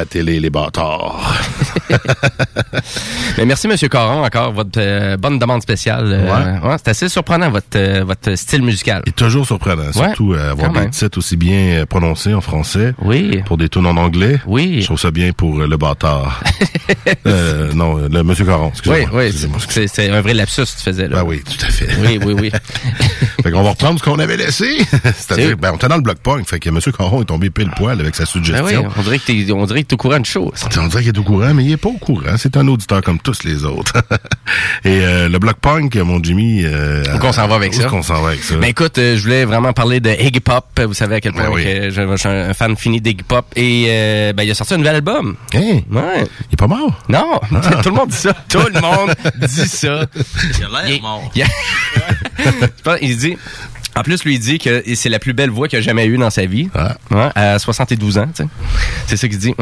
Allez, battez-les, les bâtards. Mais merci, Monsieur Caron, encore, votre euh, bonne demande spéciale. Euh, ouais, c'est assez surprenant, votre, euh, votre style musical. Et toujours surprenant, surtout avoir des titres aussi bien prononcés en français. Oui. Pour des tunes en anglais. Oui. Je trouve ça bien pour le bâtard. non, le Monsieur Caron, Oui, excusez-moi. oui, c'est un vrai lapsus que tu faisais. Là. Ben oui, tout à fait. Oui, oui, oui. fait qu'on va reprendre ce qu'on avait laissé. C'est-à-dire, ben, on était dans le bloc punk, fait que M. Caron est tombé pile poil avec sa Ben suggestion. oui, on dirait que t'es, on dirait que t'es au courant de choses. On dirait qu'il est au courant, mais il est pas au courant. C'est un auditeur comme tous les autres. Et euh, le bloc punk, mon Jimmy... Euh, Où qu'on s'en va avec où ça? qu'on s'en va avec ça? Ben écoute, euh, je voulais vraiment parler de Iggy Pop. Vous savez à quel point Ben oui. que je, je suis un fan fini d'Iggy Pop. Et euh, ben, il a sorti un nouvel album. Hein? Ouais. Il est pas mort? Non, Ah. tout le monde dit ça. Tout le monde dit ça. Il a l'air mort. Il, Je pense- il dit. En plus, lui il dit que c'est la plus belle voix qu'il a jamais eue dans sa vie. Ah. À 72 ans, tu sais. C'est ça qu'il dit.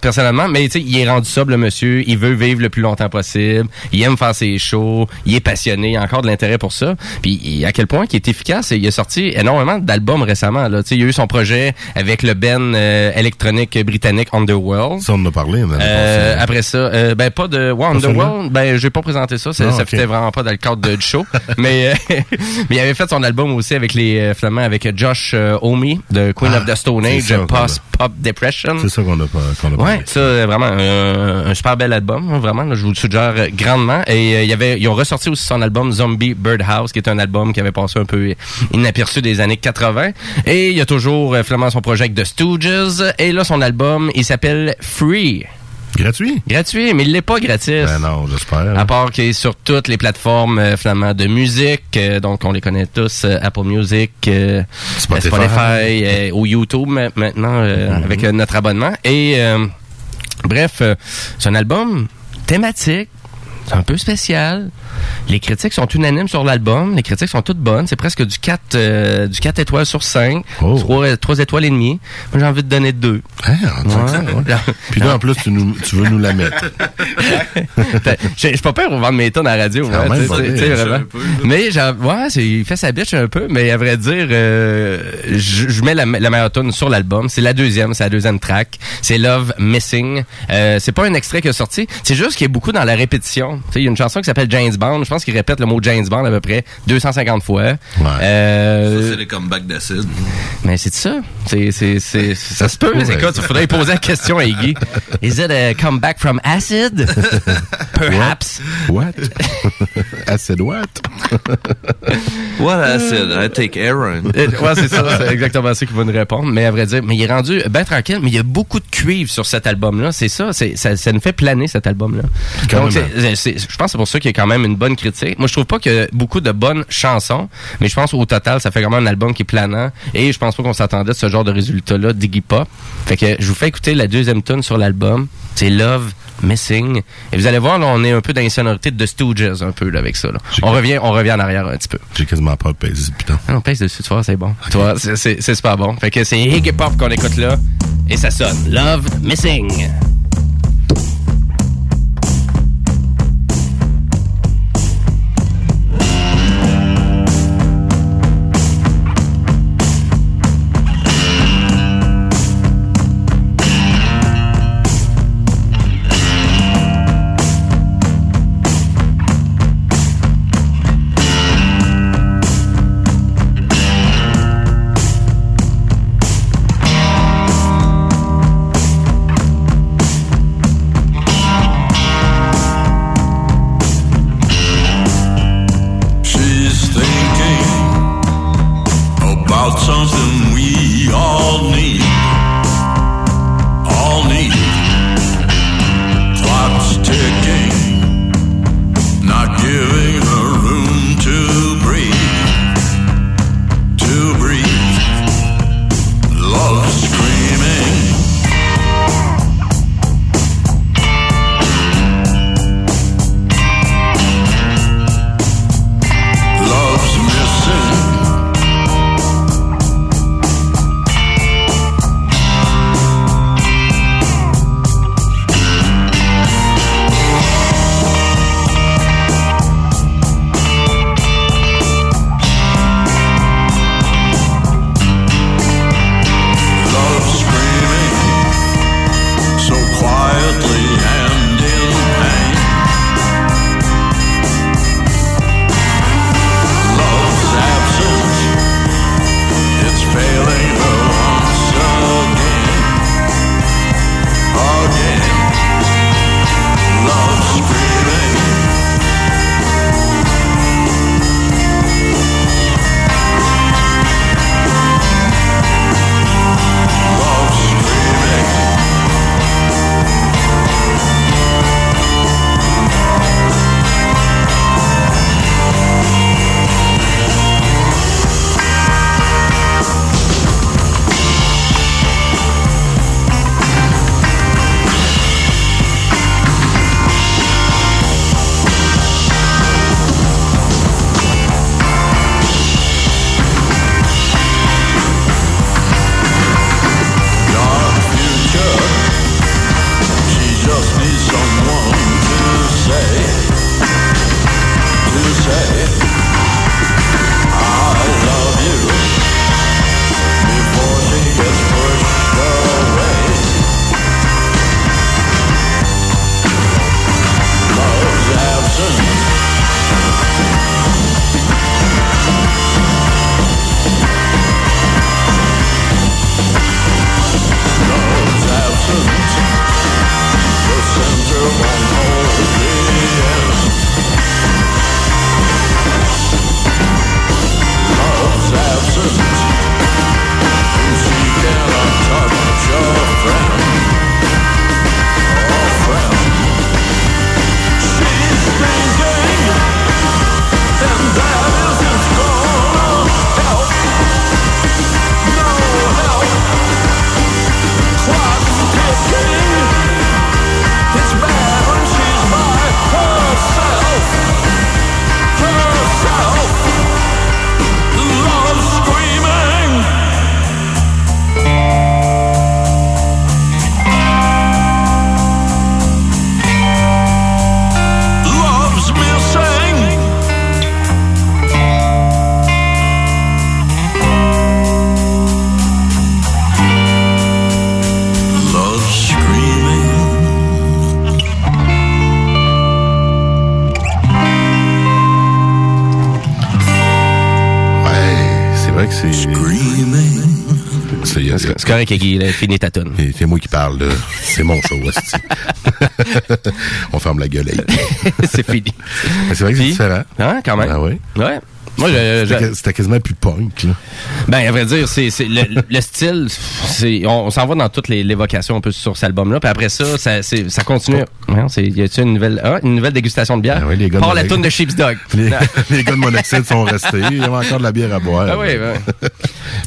Personnellement, mais tu sais, il est rendu sobre, le monsieur. Il veut vivre le plus longtemps possible. Il aime faire ses shows. Il est passionné. Il a encore de l'intérêt pour ça. Puis il- à quel point il est efficace. Il a sorti énormément d'albums récemment. Là. Tu sais, il y a eu son projet avec le band euh, électronique britannique Underworld. Ça, on en a parlé. On Euh, après ça, euh, ben pas de ouais, Underworld, ben j'ai pas présenté ça, ça, Non, ça ok. fitait vraiment pas dans le cadre de- du show, mais euh, mais il avait fait son album aussi avec les euh, finalement avec Josh euh, Homme de Queen Ah, of the Stone Age, Post Pop Depression. C'est ça qu'on a pas qu'on a Ouais, ça euh, vraiment un, un super bel album, hein, vraiment. là, je vous le suggère euh, grandement. Et euh, il y avait, ils ont ressorti aussi son album Zombie Birdhouse, qui est un album qui avait passé un peu inaperçu des années 80. Et il y a toujours euh, finalement son projet The Stooges. Et là, son album, il s'appelle Free. Gratuit? Gratuit, mais il l'est pas gratis. Ben non, j'espère. À part qu'il est sur toutes les plateformes euh, finalement de musique, euh, donc on les connaît tous, euh, Apple Music, euh, Spotify. Spotify, ou YouTube ma- maintenant euh, avec notre abonnement. Et bref, c'est un album thématique. C'est un peu spécial. Les critiques sont unanimes sur l'album. Les critiques sont toutes bonnes. C'est presque du 4, euh, du 4 étoiles sur 5. Oh. 3, 3 étoiles et demie. Moi, j'ai envie de donner 2. Hein, on dirait que ça, ouais. Puis là, en plus, tu, nous, tu veux nous la mettre. Je je suis pas peur de vendre mes tonnes à la radio. Même, vraiment. Peu, là. Mais ouais, il fait sa bitch un peu, mais à vrai dire, euh, je, mets la, la meilleure tune sur l'album. C'est la deuxième, c'est la deuxième track. C'est Love Missing. Euh, c'est pas un extrait qui est sorti. C'est juste qu'il y a beaucoup dans la répétition. Il y a une chanson qui s'appelle James Bond. Je pense qu'il répète le mot James Bond à peu près 250 fois. Ouais. Euh, Ça, c'est les comebacks d'acide. mais c'est ça. C'est, c'est, c'est, ça se peut. pourrait. Écoute, il faudrait poser la question à Iggy. Is it a comeback from acid? Perhaps. What? Acid what? What acid? I take Aaron. Ouais, c'est ça, c'est exactement ça qu'il va nous répondre. Mais à vrai dire, mais il est rendu bien tranquille, mais il y a beaucoup de cuivre sur cet album-là. C'est ça, c'est, ça, ça nous fait planer cet album-là. Donc, c'est- je pense que c'est pour ça qu'il y a quand même une bonne critique. Moi, je trouve pas qu'il y a beaucoup de bonnes chansons, mais je pense au total, ça fait quand même un album qui est planant. Et je pense pas qu'on s'attendait à ce genre de résultat-là d'Iggy Pop. Fait que je vous fais écouter la deuxième tune sur l'album. C'est Love Missing. Et vous allez voir, là, on est un peu dans les sonorités de Stooges, un peu, là, avec ça, là. On revient, on revient en arrière un petit peu. J'ai quasiment pas pèse, putain. Ah, on pèse dessus, tu vois, c'est bon. Tu vois, c'est- c'est c'est super bon. Fait que c'est Iggy Pop qu'on écoute là. Et ça sonne. Love Missing. Finis ta toune. C'est moi qui parle, là. C'est mon show. On ferme la gueule. c'est fini. C'est vrai que c'est différent. Hein, quand même. Ah oui? Ouais. Moi, C'était quasiment plus punk, là. Ben, à vrai dire, c'est, c'est le, le style, c'est, on, on s'en va dans toutes les l'évocation un peu sur cet album-là. Puis après ça, ça, ça continue. Ouais, c'est, y a-tu une nouvelle, ah, une nouvelle dégustation de bière? Ah oui, les gars Par de la toune de Sheep's Dog. Les, les gars de Monoxide sont restés. Il y avait encore de la bière à boire. Ah oui, ouais.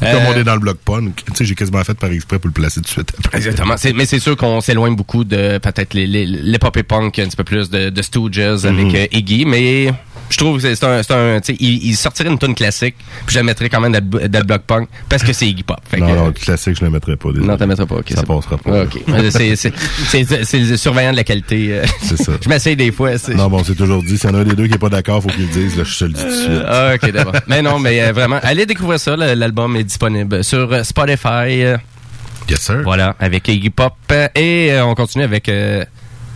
Comme on est dans le bloc punk. Tu sais, j'ai quasiment fait par exprès pour le placer tout de suite. après. Exactement. Mais c'est sûr qu'on s'éloigne beaucoup de peut-être les, les, l'épopée punk, un petit peu plus de, de Stooges avec Mhm. euh, Iggy, mais je trouve que c'est un, un tu sais, il, il sortirait une tune classique, puis je la mettrais quand même dans le, dans le bloc punk parce que c'est Iggy Pop. Que, Non, non, le classique, je le mettrais pas. désolé. Non, t'en mettras pas, ok. Ça passera pas. Ok. Euh, c'est, le surveillant de la qualité. euh. C'est ça. je m'essaye des fois. Non, bon, c'est toujours dit. S'il y en a un des deux qui est pas d'accord, faut qu'il le dise. Là, je te le dis tout de suite. Ah, ok, d'abord. mais non, mais euh, vraiment, allez découvrir ça. L'album est disponible sur euh, Spotify. euh, Yes, sir. Voilà, avec Iggy Pop. euh, Et euh, on continue avec euh,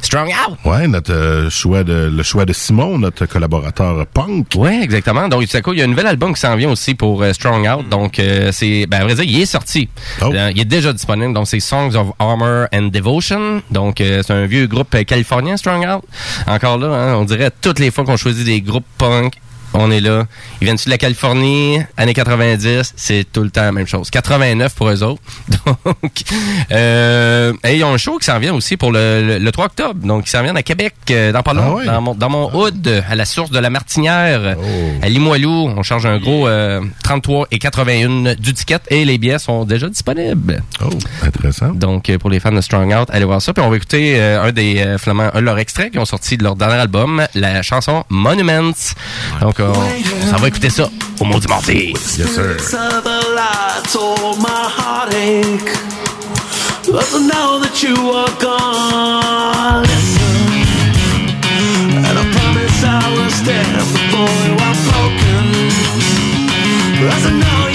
Strong Out. Ouais, notre euh, choix de le choix de Simon, notre collaborateur punk. Ouais, exactement. Donc, tu sais quoi, il y a un nouvel album qui s'en vient aussi pour euh, Strong Out. Donc, euh, c'est, ben, à vrai dire, il est sorti. Oh. Euh, il est déjà disponible. Donc, c'est Songs of Armor and Devotion. Donc, euh, c'est un vieux groupe californien, Strong Out. Encore là, hein, on dirait toutes les fois qu'on choisit des groupes punk, on est là. Ils viennent de la Californie, années 90, c'est tout le temps la même chose. 89 pour eux autres. Donc, euh, et ils ont un show qui s'en vient aussi pour le, le, le 3 octobre. Donc, ils s'en viennent à Québec, euh, dans Ah dans mon, dans mon hood, à la source de la Martinière, Oh. à Limoilou. On charge un gros euh, 33 et 81 du ticket et les billets sont déjà disponibles. Oh, intéressant. Donc, euh, pour les fans de Strong Out, allez voir ça. Puis on va écouter euh, un des euh, finalement un de leurs extraits qui ont sorti de leur dernier album, la chanson Monuments. Donc, on s'en va écouter ça au mot du mardi. Yes, sir. of the lights, my heartache. Doesn't know that you are gone. And I promise I will stand before you are broken. Doesn't know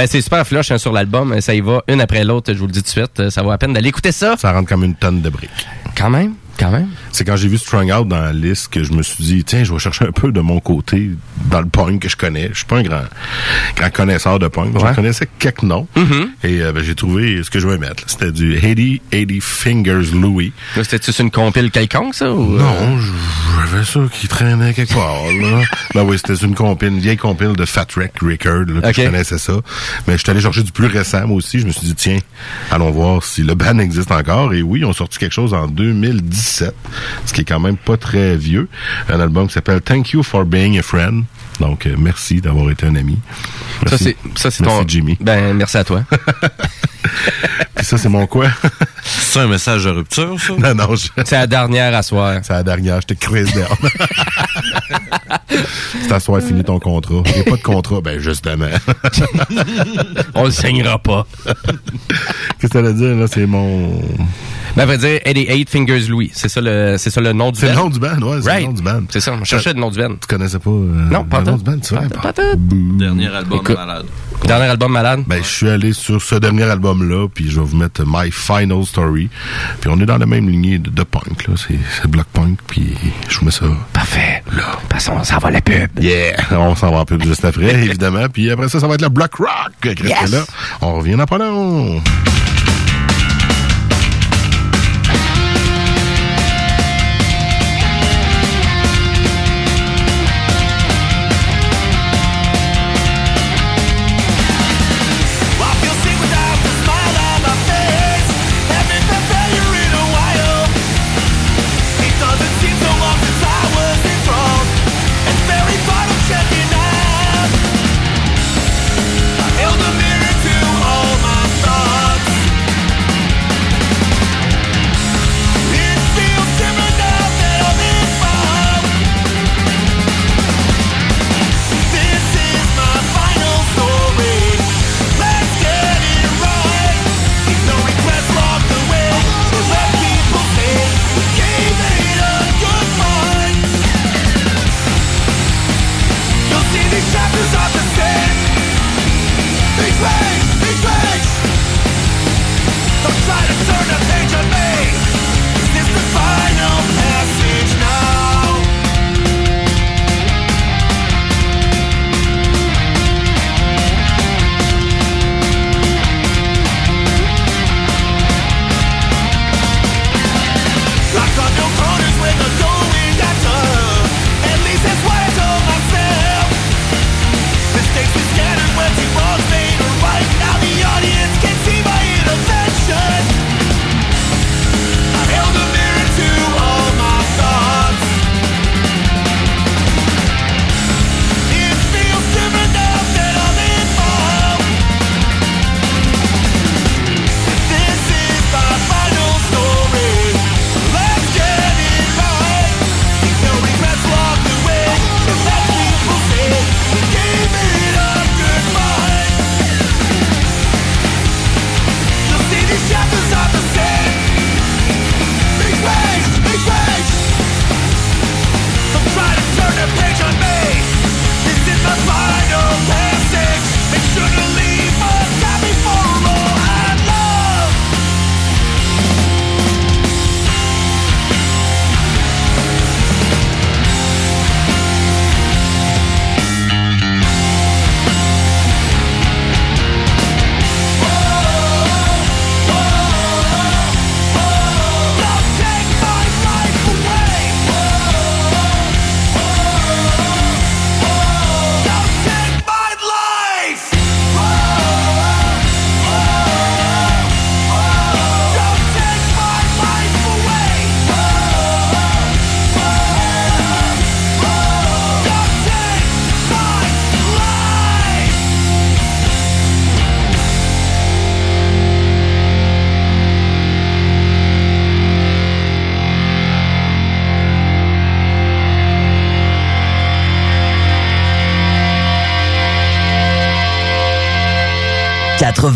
ben, c'est super flush hein, sur l'album. Ça y va une après l'autre, je vous le dis tout de suite. Ça vaut la peine d'aller écouter ça. ça rentre comme une tonne de briques. Quand même. Quand même. C'est quand j'ai vu Strung Out dans la liste que je me suis dit, tiens, je vais chercher un peu de mon côté dans le punk que je connais. Je suis pas un grand, grand connaisseur de punk. Je Ouais. connaissais quelques noms. Et euh, ben, j'ai trouvé ce que je vais mettre. C'était du 80, 80 Fingers Louis. C'était-tu une compile quelconque, ça? Ou, euh? Non, je- j'avais ça qui traînait quelque part. Là. ben oui, c'était une compile, une vieille compile de Fat Wreck Record. Là. Je connaissais ça. Mais je suis allé chercher du plus récent, moi aussi. Je me suis dit, tiens, allons voir si le band existe encore. Et oui, ont sorti quelque chose en 2017, ce qui est quand même pas très vieux. Un album qui s'appelle Thank You for Being a Friend. Donc, euh, merci d'avoir été un ami. Ça, c'est, ça, c'est Merci, ton. Jimmy. Ben, merci à toi. Puis ça, c'est mon quoi? C'est un message de rupture, ça? non, non, je- c'est la dernière à soir. C'est la dernière, je te crise d'herbe. C'est à soir fini ton contrat. Il n'y a pas de contrat, ben justement. On le signera pas. Qu'est-ce que ça veut dire, là? C'est mon... Ben, ça veut dire 88 Fingers Louis. C'est ça le, c'est ça le nom du C'est le band? nom du band, ouais, c'est Right. le nom du band. C'est ça. Je cherchais le nom du band. Tu connaissais pas euh, Non, pas le nom du band, tu vois? Pas tout. Dernier album Écoute. malade. Dernier album malade? Ben, je suis allé sur ce dernier album-là, puis je vais vous mettre My Final Story. Puis on est dans la même lignée de, de punk, là. C'est block punk, puis je vous mets ça. Parfait. Là. Passons, ça va la pub. Yeah! On s'en va en pub juste après, évidemment. Puis après ça, ça va être le block rock. Restez Yes! là? On revient dans pas long.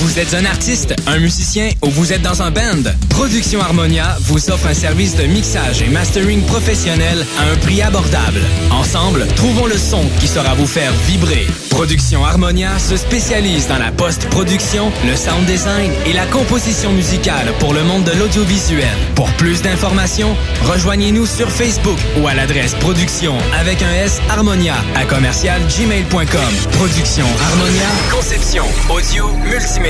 Vous êtes un artiste, un musicien ou vous êtes dans un band? Production Harmonia vous offre un service de mixage et mastering professionnel à un prix abordable. Ensemble, trouvons le son qui saura vous faire vibrer. Production Harmonia se spécialise dans la post-production, le sound design et la composition musicale pour le monde de l'audiovisuel. Pour plus d'informations, rejoignez-nous sur Facebook ou à l'adresse production avec un S Harmonia à commercial gmail.com. Production Harmonia, conception, audio, multimédia.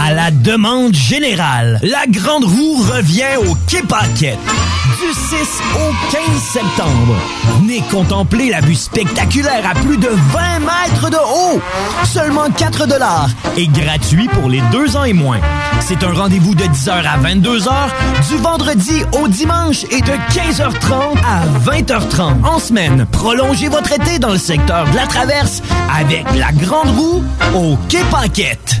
À la demande générale, la Grande Roue revient au Quai Paquette. Du 6 au 15 septembre, venez contempler la vue spectaculaire à plus de 20 mètres de haut. Seulement 4 dollars et gratuit pour les deux ans et moins. C'est un rendez-vous de 10h à 22h, du vendredi au dimanche et de 15h30 à 20h30 en semaine. Prolongez votre été dans le secteur de la Traverse avec la Grande Roue au Quai Paquette.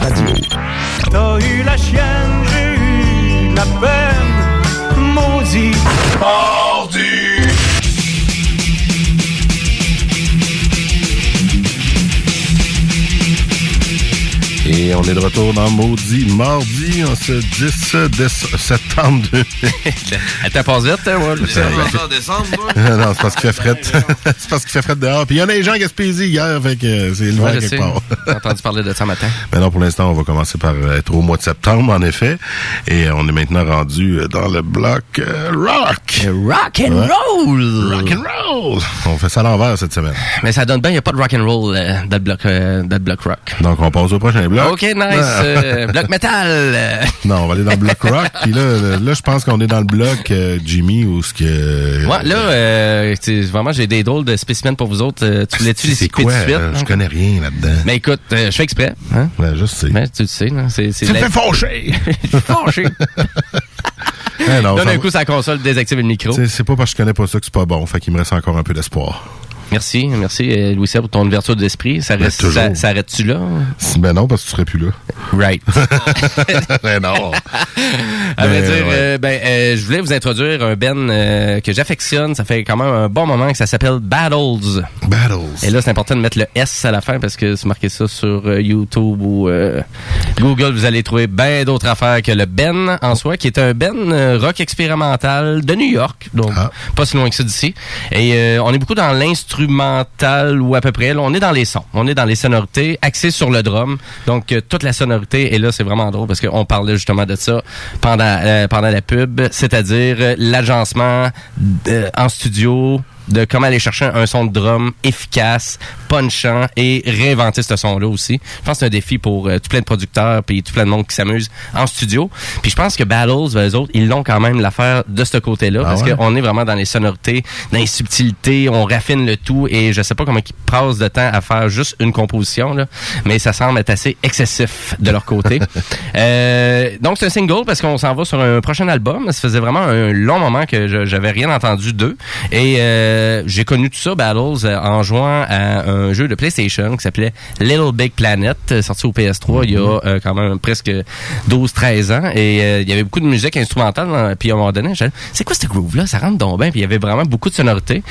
radio. T'as eu la chienne, j'ai eu la peine, maudit. Mordu. Et on est de retour dans Maudit Mardi en ce 10 de septembre. Elle t'a passe vite, hein, moi. le- non, c'est parce qu'il fait fret. c'est parce qu'il fait fret dehors. Puis il y en a des gens qui Gaspésie hier, fait que c'est le Ouais, quelque sais. part. J'ai entendu parler de ça matin. Mais non, pour l'instant, on va commencer par euh, être au mois de septembre, en effet. Et euh, on est maintenant rendu euh, dans le bloc euh, rock. Rock and Ouais. roll! Rock and roll! On fait ça à l'envers cette semaine. Mais ça donne bien, il n'y a pas de rock and roll euh, dans, le bloc, euh, dans le bloc rock. Donc, on passe au prochain bloc. OK, nice. euh, bloc métal. euh. Non, on va aller dans le bloc rock. Puis là, là, je pense qu'on est dans le bloc euh, Jimmy où ce que... Ouais, là, euh, vraiment, j'ai des drôles de spécimens pour vous autres. Euh, tu voulais-tu les quoi? tout de suite? euh, je connais rien là-dedans. Mais écoute, euh, je fais exprès. Hein? Ouais, je sais. Mais tu le sais. C'est, c'est Tu me la- fais fâcher! Eh non, Donne un coup la console, désactive le micro. C'est pas parce que je connais pas ça que c'est pas bon. Fait qu'il me reste encore un peu d'espoir. Merci, merci euh, Louis pour ton ouverture d'esprit. Ça, Ben, ça, ça arrête-tu là? Ben non, parce que tu serais plus là. Right. ben non. À vrai dire, ouais. euh, ben, euh, je voulais vous introduire un Ben euh, que j'affectionne. Ça fait quand même un bon moment que ça s'appelle Battles. Battles. Et là, c'est important de mettre le S à la fin parce que si vous marquez ça sur YouTube ou Google, vous allez trouver bien d'autres affaires que le Ben en soi, qui est un Ben rock expérimental de New York, donc Ah. pas si loin que ça d'ici. Et on est beaucoup dans l'instrumental ou à peu près. On est dans les sons, on est dans les sonorités, axé sur le drum. Donc euh, toute la sonorité. Et là, c'est vraiment drôle parce qu'on parlait justement de ça pendant euh, pendant la pub, c'est-à-dire euh, l'agencement en studio de comment aller chercher un son de drum efficace, punchant et réinventer ce son-là aussi. Je pense que c'est un défi pour euh, tout plein de producteurs puis tout plein de monde qui s'amuse en studio. Puis je pense que Battles, eux autres, ils l'ont quand même l'affaire de ce côté-là Ah parce ouais? qu'on est vraiment dans les sonorités, dans les subtilités, on raffine le tout et je sais pas comment ils passent de temps à faire juste une composition là, mais ça semble être assez excessif de leur côté. Euh, donc c'est un single parce qu'on s'en va sur un prochain album. Ça faisait vraiment un long moment que j'avais rien entendu d'eux et euh, j'ai connu tout ça Battles euh, en jouant à un jeu de PlayStation qui s'appelait Little Big Planet, euh, sorti au PS3 il y a euh, quand même presque 12-13 ans et euh, il y avait beaucoup de musique instrumentale. dans- Puis à un moment donné, c'est quoi ce groove là Ça rentre donc bien. Puis il y avait vraiment beaucoup de sonorités.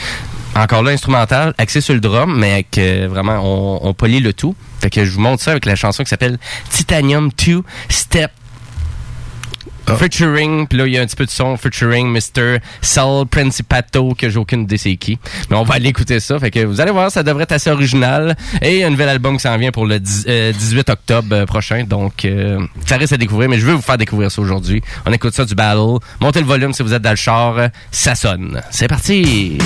Encore là, instrumental, axé sur le drum, mais avec euh, vraiment, on, on polie le tout. Fait que je vous montre ça avec la chanson qui s'appelle Titanium 2 Step. Featuring, puis là, il y a un petit peu de son, featuring Mr. Sal Principato, que j'ai aucune idée c'est qui. Mais on va aller écouter ça. Fait que vous allez voir, ça devrait être assez original. Et un nouvel album qui s'en vient pour le 10 euh, 18 octobre euh, prochain. Donc, euh, ça reste à découvrir, mais je veux vous faire découvrir ça aujourd'hui. On écoute ça du battle. Montez le volume si vous êtes dans le char. Ça sonne. C'est parti!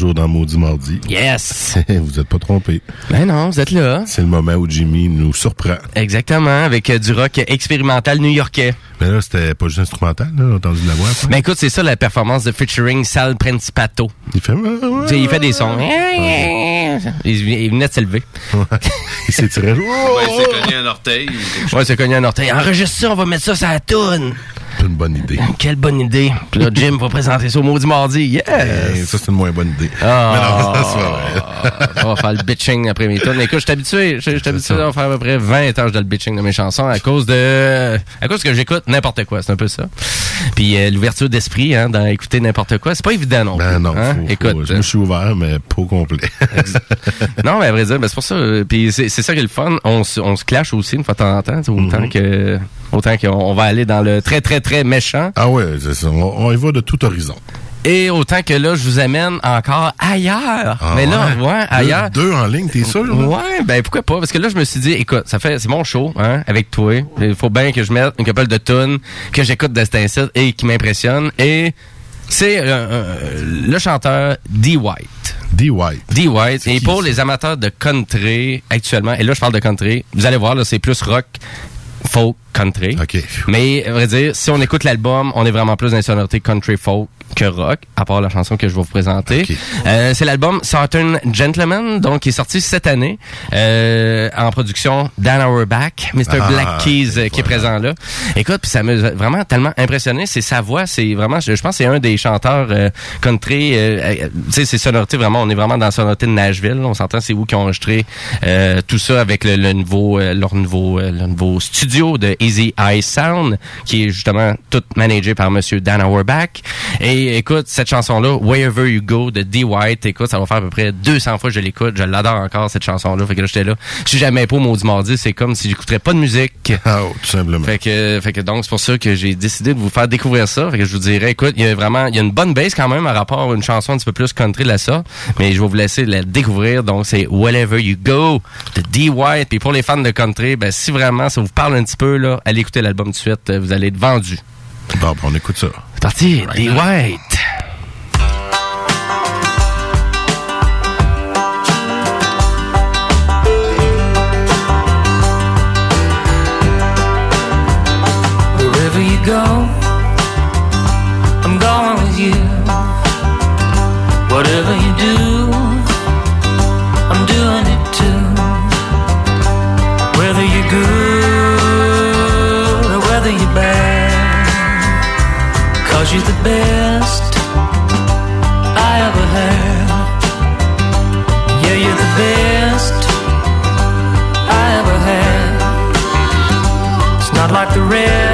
Toujours dans Maudit Mardi. Yes! vous êtes pas trompé. Ben non, vous êtes là. C'est le moment où Jimmy nous surprend. Exactement, avec euh, du rock expérimental new-yorkais. Mais là, c'était pas juste instrumental, là, on a entendu la voix. après. Ben écoute, c'est ça la performance de featuring Sal Principato. Il fait... Il fait des sons. Il, il venait de s'élever. il s'est tiré. Ouais, il s'est cogné un orteil. Ouais, c'est cogné un orteil. Enregistre ça, on va mettre ça sur la toune. C'est une bonne idée. Quelle bonne idée. Puis là, Jim va présenter ça au Maudit Mardi. Yes! Eh, ça, c'est une moins bonne idée. Ah. Mais non, c'est pas vrai. on va faire le bitching après mes tunes. Écoute, je suis habitué, je suis habitué à faire à peu près 20 ans de le bitching de mes chansons à cause de, à cause que j'écoute n'importe quoi. C'est un peu ça. Puis euh, l'ouverture d'esprit, hein, dans écouter n'importe quoi, c'est pas évident non plus. Ben non, hein? faut- faut- Écoute. je me suis ouvert, mais pas au complet. non, mais à vrai dire, ben, c'est pour ça. euh, Puis c'est c'est ça qui est le fun. On, se- on se clash aussi une fois de temps en temps. Autant que autant qu'on on va aller dans le très très très méchant. Ah ouais, c'est ça. On, on y va de tout horizon. Et autant que là, je vous amène encore ailleurs. Ah Mais là, ouais? ouais, Deux- ailleurs. deux en ligne, t'es sûr, là? Ouais, ben pourquoi pas? Parce que là, je me suis dit, écoute, ça fait, c'est mon show, hein, avec toi. Il faut bien que je mette une couple de tunes que j'écoute de cet et qui m'impressionne. Et c'est euh, euh, le chanteur D. White. D. White. D. White. Et pour les amateurs de country actuellement, et là, je parle de country, vous allez voir, là, c'est plus rock, folk, country. Mais, à vrai dire, si on écoute l'album, on est vraiment plus dans les sonorités country folk que rock, à part la chanson que je vais vous présenter. Euh, c'est l'album Southern Gentleman, donc qui est sorti cette année, euh, en production Dan Auerbach, Mr. Ah, Black Keys euh, qui est présent là. Écoute, puis ça m'a vraiment tellement impressionné, c'est sa voix, c'est vraiment, je, je pense c'est un des chanteurs euh, country, euh, euh, tu sais, c'est sonorités vraiment, on est vraiment dans la sonorité de Nashville, on s'entend, c'est vous qui ont enregistré euh, tout ça avec le, le nouveau, euh, leur nouveau, euh, leur nouveau studio de Easy Eye Sound, qui est justement tout managé par Monsieur Dan Auerbach. Et écoute, cette chanson-là, Wherever You Go de D. White, écoute, ça va faire à peu près 200 fois que je l'écoute. Je l'adore encore, cette chanson-là. Fait que là, j'étais là. Je suis jamais au maudit mardi. C'est comme si j'écouterais pas de musique. Ah, tout simplement. Fait que, fait que donc, c'est pour ça que j'ai décidé de vous faire découvrir ça. Fait que je vous dirais, écoute, il y a vraiment, il y a une bonne base quand même à rapport à une chanson un petit peu plus country la ça. Mais je vais vous laisser la découvrir. Donc, c'est Wherever You Go de D. White. Puis pour les fans de country, ben, si vraiment ça vous parle un petit peu, là, allez écouter l'album tout de suite. Vous allez être vendu. Bon, ben, on écoute ça. C'est parti, D. White. Wherever you go, I'm going with you. Whatever you do, best I ever had. Yeah, you're the best I ever had. It's not like the rest,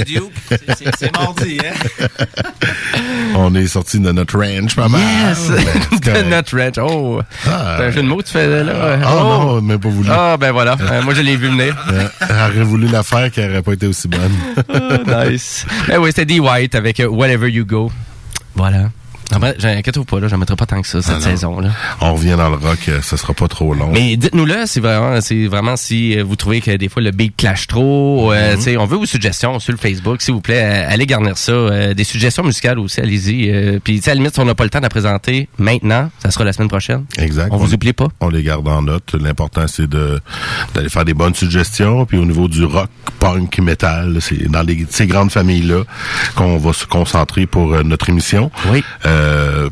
Eh? C'est- mardi, hein? On est sorti de notre range pas mal. Yes! Ben, c'est de notre ranch. Oh! Ah. C'est un jeu de mots que tu fais là? Ah non, même pas voulu. Ah, ben voilà. Euh, moi, je l'ai vu venir. Euh, Elle aurait voulu la faire qui aurait pas été aussi bonne. Ah, nice. Ben oui, c'était D. White avec euh, Wherever You Go. Voilà. Ben, inquiète-vous pas, là, j'en mettrai pas tant que ça, cette Ah saison-là. On revient dans le rock, euh, ça sera pas trop long. Mais dites-nous là, c'est vraiment, c'est vraiment si euh, vous trouvez que des fois le beat clash trop, Mhm. euh, sais, on veut vos suggestions sur le Facebook, s'il vous plaît, euh, allez garnir ça, euh, des suggestions musicales aussi, allez-y. euh, Puis tu sais, à la limite, si on n'a pas le temps de la présenter maintenant, ça sera la semaine prochaine. Exact. On vous oublie pas. On les garde en note. L'important, c'est de d'aller faire des bonnes suggestions. Puis au niveau du rock, punk, metal, c'est dans les, ces grandes familles-là qu'on va se concentrer pour euh, notre émission. Oui. Euh,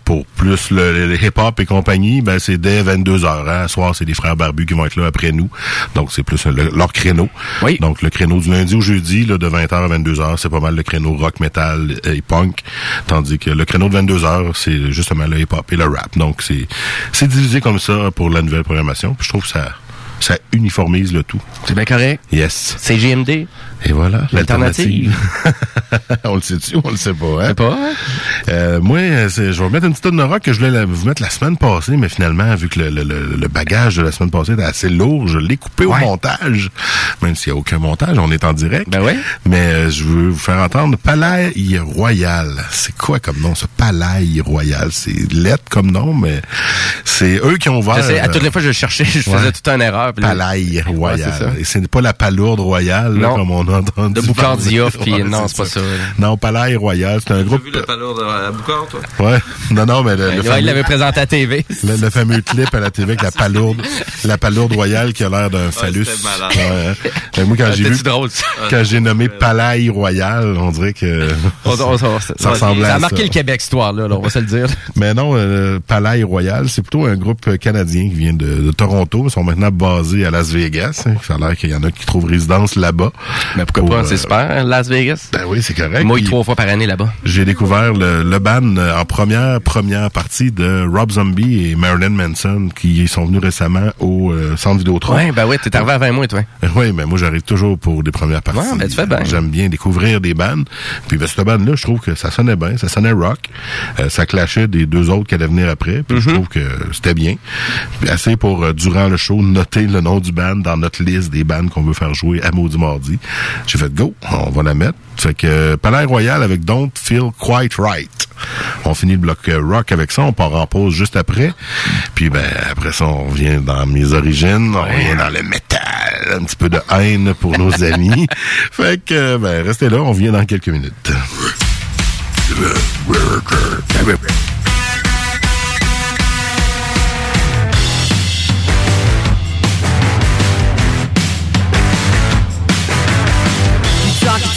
pour plus le, le hip-hop et compagnie, ben c'est dès 22 heures. Hein. Soir, c'est les frères Barbus qui vont être là après nous. Donc, c'est plus euh, le- leur créneau. Oui. Donc, le créneau du lundi au jeudi, là, de 20h à 22h, c'est pas mal le créneau rock, metal et punk. Tandis que le créneau de 22h, c'est justement le hip-hop et le rap. Donc, c'est c'est divisé comme ça pour la nouvelle programmation. Puis je trouve que ça, ça uniformise le tout. C'est bien correct. Yes. C'est GMD. Et voilà, L'alternative. on le sait-tu, on le sait pas. Hein? Pas, hein? Euh, moi, je vais remettre une petite tonne de rock que je voulais la- vous mettre la semaine passée, mais finalement, vu que le, le- le- le bagage de la semaine passée était assez lourd, je l'ai coupé au Ouais. montage. Même s'il n'y a aucun montage, on est en direct. Ben ouais. Mais euh, je veux vous faire entendre Palais Royal. C'est quoi comme nom, ça? Palais Royal. C'est lettre comme nom, mais c'est eux qui ont ouvert... Je sais, à euh, toutes les fois je cherchais, je ouais. faisais tout un erreur. Palais Ouais, Royal. ça. Et c'est pas la palourde royale, là, comme on entendu. De Boucardioff, parler. puis Ouais, non, c'est pas ça. Non, Palais Royal, c'est un groupe... vu le palourde à Boucard, toi? Ouais. Non, non, mais le, le Ouais, fameux, il l'avait présenté à TV. le, le fameux clip à la TV avec la palourde, la palourde royale qui a l'air d'un phallus. hein. Mais moi, quand Ah, j'ai vu, ça? quand j'ai nommé Palais Royal, on dirait que ça ressemblait ça à a marqué le Québec, cette histoire-là, là, on va se le dire. Mais non, euh, Palais Royal, c'est plutôt un groupe canadien qui vient de, de Toronto. Ils sont maintenant basés à Las Vegas. hein. Ça a l'air qu'il y en a qui trouvent résidence là-bas. Mais pourquoi Pour, pas, c'est euh, super, hein, Las Vegas. Ben oui, c'est correct. Moi, trois fois par année là-bas. J'ai découvert le, le band euh, en première première partie de Rob Zombie et Marilyn Manson qui sont venus récemment au euh, centre Vidéotron. Ouais, ben ouais, t'es arrivé à 20 mois, toi. Oui, mais moi j'arrive toujours pour des premières parties. Ouais, ben, tu fais bien. J'aime bien découvrir des bandes. Puis ben, cette bande-là, je trouve que ça sonnait bien, ça sonnait rock. Euh, ça clashait des deux autres qui allaient venir après. Puis je trouve que c'était bien. Puis assez pour, euh, durant le show, noter le nom du band dans notre liste des bandes qu'on veut faire jouer à Maudit Mardi. J'ai fait go, on va la mettre. Fait que Palais Royal avec Don't Feel Quite Right. On finit le bloc euh, rock avec ça, on part en pause juste après. Puis ben après ça, on revient dans mes origines, on revient dans le métal, un petit peu de haine pour nos amis. Fait que ben restez là, on vient dans quelques minutes.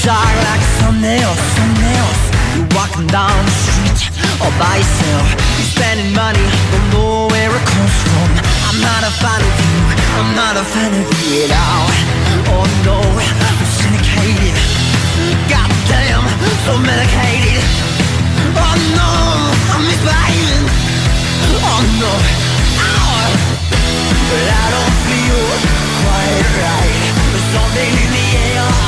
Talk like something else, something else. You're walking down the street all by yourself. You're spending money, don't know where it comes from. I'm not a fan of you, I'm not a fan of you at all. Oh no, I'm syndicated. Goddamn, so medicated. Oh no, I'm misbehaving. Oh no, ow. But I don't feel quite right. There's something in the air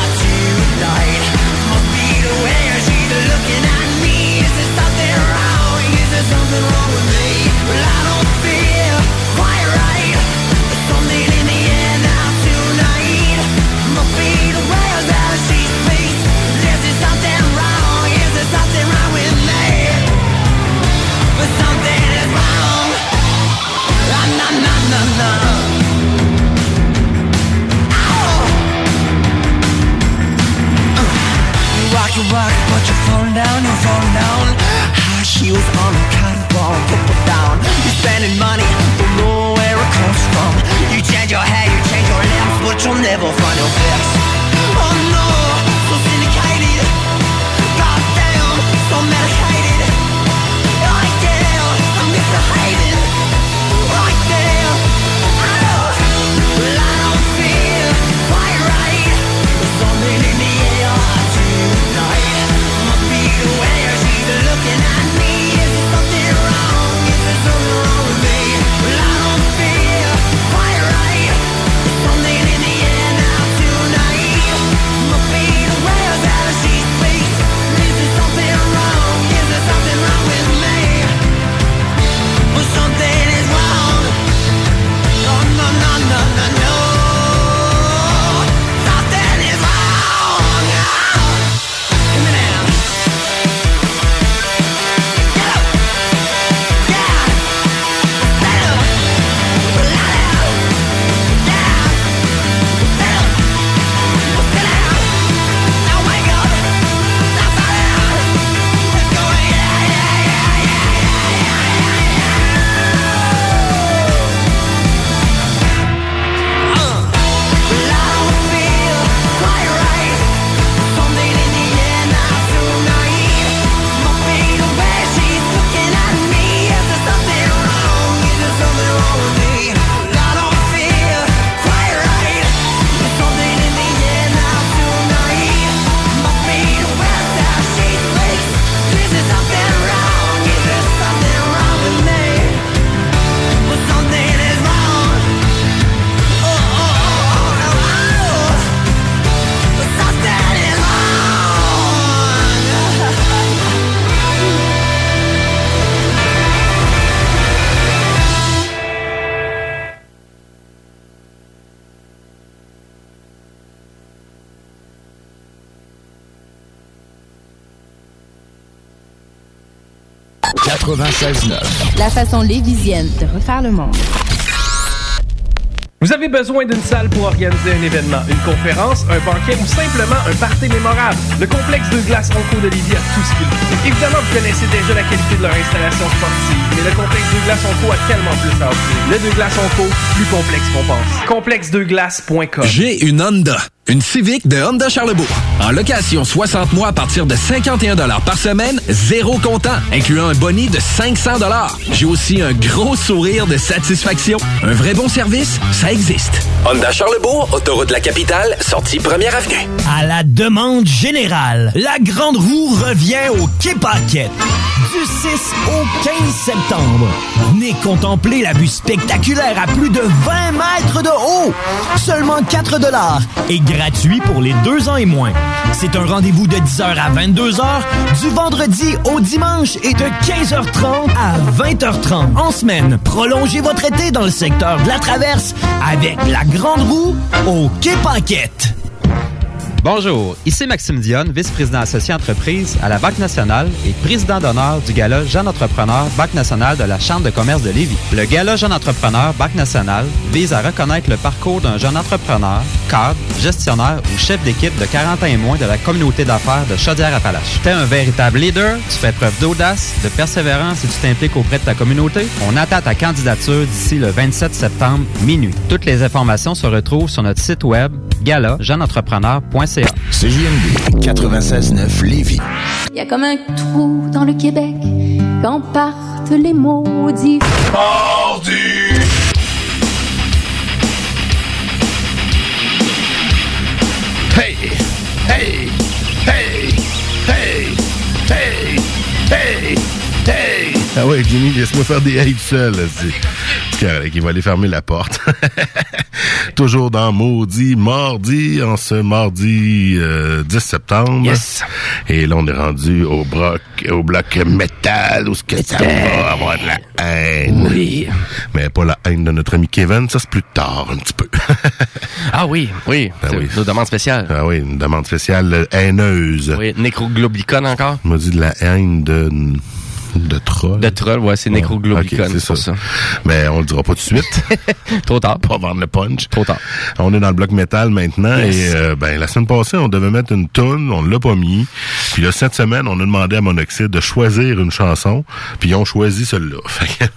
something wrong with me? Well, I don't feel walk, but you're falling down, 96.9. La façon lévisienne de refaire le monde. Vous avez besoin d'une salle pour organiser un événement, une conférence, un banquet ou simplement un party mémorable. Le complexe de glace Onco de Lévis a tout ce qu'il faut. Évidemment, vous connaissez déjà la qualité de leur installation sportive, mais le complexe de glace Onco a tellement plus à offrir. Le de glace Onco, plus complexe qu'on pense. Complexedeglace.com J'ai une Honda. Une Civic de Honda Charlebourg. En location 60 mois à partir de 51 par semaine, zéro comptant, incluant un boni de 500 J'ai aussi un gros sourire de satisfaction. Un vrai bon service, ça existe. Honda Charlebourg, autoroute de la capitale, sortie première avenue. À la demande générale, la Grande Roue revient au Quai Paquette. Du 6 au 15 septembre. Venez contempler la vue spectaculaire à plus de 20 mètres de haut. Seulement 4 dollars et gratuit pour les deux ans et moins. C'est un rendez-vous de 10h à 22h du vendredi au dimanche et de 15h30 à 20h30 en semaine. Prolongez votre été dans le secteur de la Traverse avec la Grande Roue au Quai Paquette. Bonjour, ici Maxime Dionne, vice-président associé entreprise à la Banque nationale et président d'honneur du Gala Jeune Entrepreneur Banque nationale de la Chambre de commerce de Lévis. Le Gala Jeune Entrepreneur Banque nationale vise à reconnaître le parcours d'un jeune entrepreneur, cadre, gestionnaire ou chef d'équipe de 40 ans et moins de la communauté d'affaires de Chaudière-Appalaches. T'es un véritable leader, tu fais preuve d'audace, de persévérance et tu t'impliques auprès de ta communauté. On attend ta candidature d'ici le 27 septembre minuit. Toutes les informations se retrouvent sur notre site web gala-jeuneentrepreneur.ca. CJMD 96.9 Lévis. Il y a comme un trou dans le Québec quand partent les maudits. Hey! Hey! Hey! Hey! Hey! Hey! Hey! Ah ouais, Jimmy, laisse-moi faire des hey seul. là, correct, il va aller fermer la porte. Toujours dans Maudit Mardi, en ce mardi euh, 10 septembre. Yes. Et là, on est rendu au bloc, au bloc métal, où ce que ça va avoir de la haine. Oui. Mais pas la haine de notre ami Kevin, ça c'est plus tard un petit peu. Ah oui, oui. Ben C'est oui. Nos demandes spéciales. Ah oui, une demande spéciale euh, haineuse. Oui, nécroglobicon encore. On m'a dit de la haine de de troll. De troll, ouais, c'est nécroglobicon, Ok, c'est pour ça. Mais on le dira pas tout de suite. Trop tard. Pas vendre le punch. Trop tard. On est dans le bloc métal maintenant Yes. et euh, ben la semaine passée on devait mettre une tonne, on l'a pas mis. Puis là cette semaine on a demandé à Monoxide de choisir une chanson, puis ils ont choisi celle-là.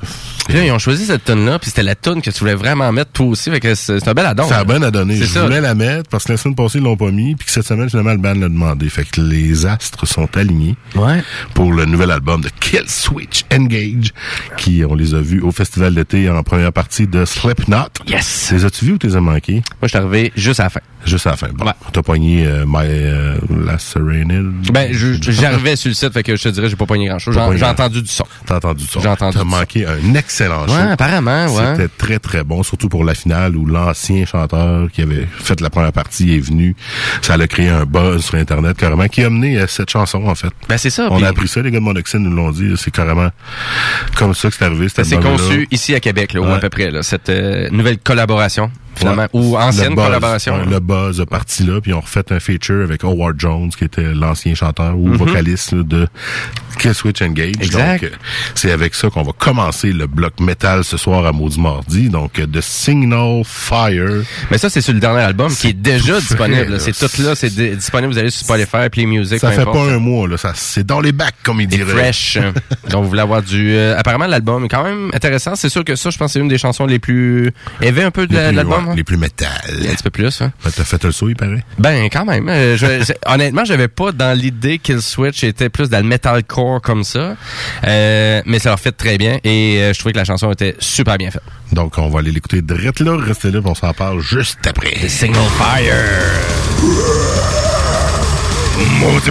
Puis là, ils ont choisi cette tune là puis c'était la tune que tu voulais vraiment mettre toi aussi, fait que c'est c'est un bel addon. A hein. bien à donner. C'est Je ça. voulais la mettre parce que la semaine passée, ils l'ont pas mis. Puis que cette semaine, finalement, le band l'a demandé. Fait que les astres sont alignés Ouais. pour le nouvel album de Kill Switch Engage, qui, on les a vus au festival d'été en première partie de Slipknot. Yes! Les as-tu vus ou t'es as manqués? Moi, je suis arrivé juste à la fin. Juste à la fin. Bon. Ouais. T'as pogné euh, My euh, Lacerated? Ben, je- j'arrivais sur le site, fait que je te dirais, j'ai pas pogné grand chose. Pas J'ai entendu du son. T'as entendu ça? J'ai entendu T'as ça. manqué un excellent show. Ouais, apparemment, ouais. C'était très, très bon, surtout pour la finale où l'ancien chanteur qui avait fait la première partie est venu. Ça a créé un buzz sur Internet, carrément, qui a mené à cette chanson, en fait. Ben, c'est ça. On a appris ça, les gars de Monoxide nous l'ont dit. C'est carrément comme ça que c'est arrivé. Ça s'est conçu ici à Québec, là, ou Ouais. à peu près, là, cette euh, nouvelle collaboration, finalement, Ouais. ou ancienne Le buzz, collaboration. ouais, le buzz a parti là, puis on refait un feature avec Howard Jones, qui était l'ancien chanteur ou Mhm. vocaliste de Kill Switch Engage. Exact. Donc, euh, c'est avec ça qu'on va commencer le bloc métal ce soir à Maudit Mardi. Donc, euh, The Signal Fire. Mais ça, c'est sur le dernier album qui est déjà disponible. C'est tout là, c'est di- disponible. Vous allez sur Spotify, Play Music, Ça fait importe. pas un mois, là. Ça, c'est dans les bacs, comme il C'est dirait. fresh. Donc, vous voulez avoir du... euh, apparemment, l'album est quand même intéressant. C'est sûr que ça, je pense c'est une des chansons les plus élevées un peu de l'album. Ouais, hein? les plus métal. Un petit peu plus, hein. Ben, T'as fait le saut, il paraît. Ben, quand même. Euh, je- honnêtement, j'avais pas dans l'idée Kill Switch était plus dans le metalcore comme ça. Euh, mais ça leur fait très bien et euh, je trouvais que la chanson était super bien faite. Donc, on va aller l'écouter direct là. Restez là, on s'en parle juste après. The Single Fire. Maudit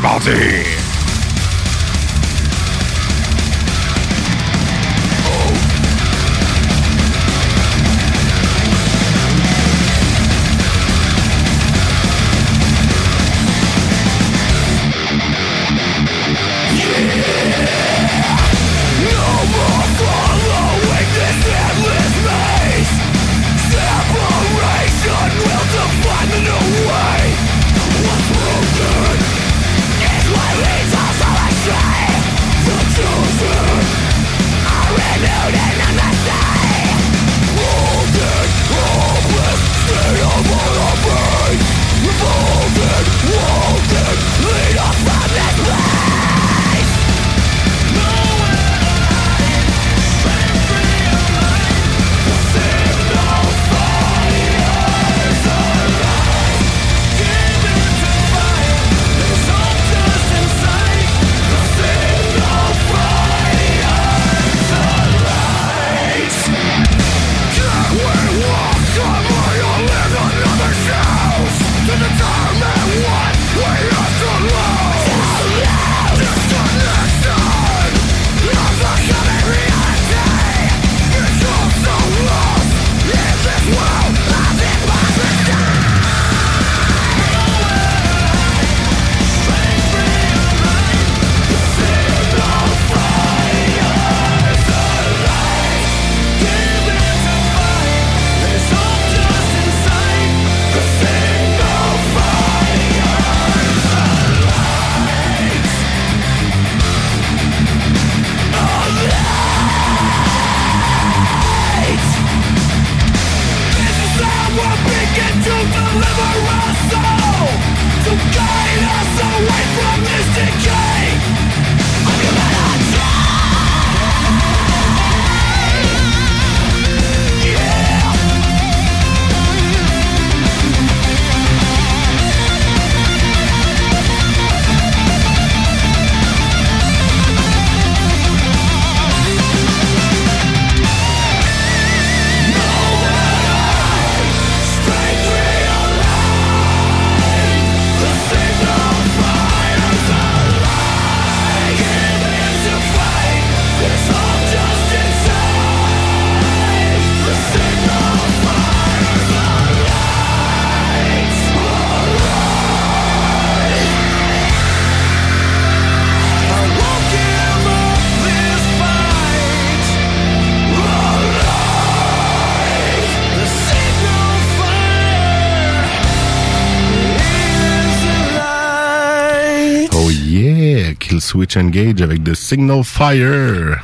Switch Engage avec The Signal Fire.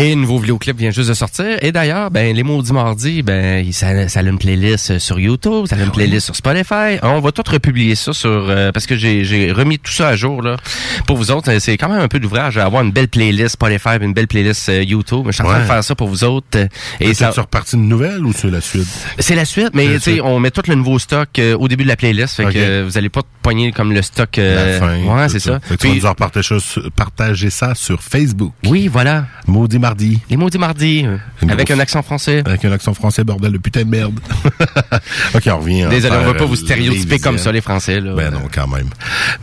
Et un nouveau vidéoclip vient juste de sortir. Et d'ailleurs, ben, les maudits mardis, ben, ça, ça a une playlist sur YouTube, ça a une playlist sur Spotify. On va tout republier ça sur, euh, parce que j'ai, remis tout ça à jour, là. Pour vous autres, euh, c'est quand même un peu d'ouvrage à avoir une belle playlist Spotify, puis une belle playlist euh, YouTube. Je suis en train de faire ça pour vous autres. euh, Et ça, c'est reparti de nouvelles ou c'est la suite? c'est la suite, mais tu sais, on met tout le nouveau stock euh, au début de la playlist, fait Ok. que euh, vous allez pas pogner comme le stock. euh, La fin. ouais, c'est ça. Fait que tu vas nous partager ça sur Facebook. Oui, voilà. Maudit Les maudits mardis, euh, Une avec grosse- un accent français. Avec un accent français, bordel de putain de merde. ok, on revient. en Désolé, on va pas vous euh, stéréotyper comme ça, les Français. Là. Ben non, quand même.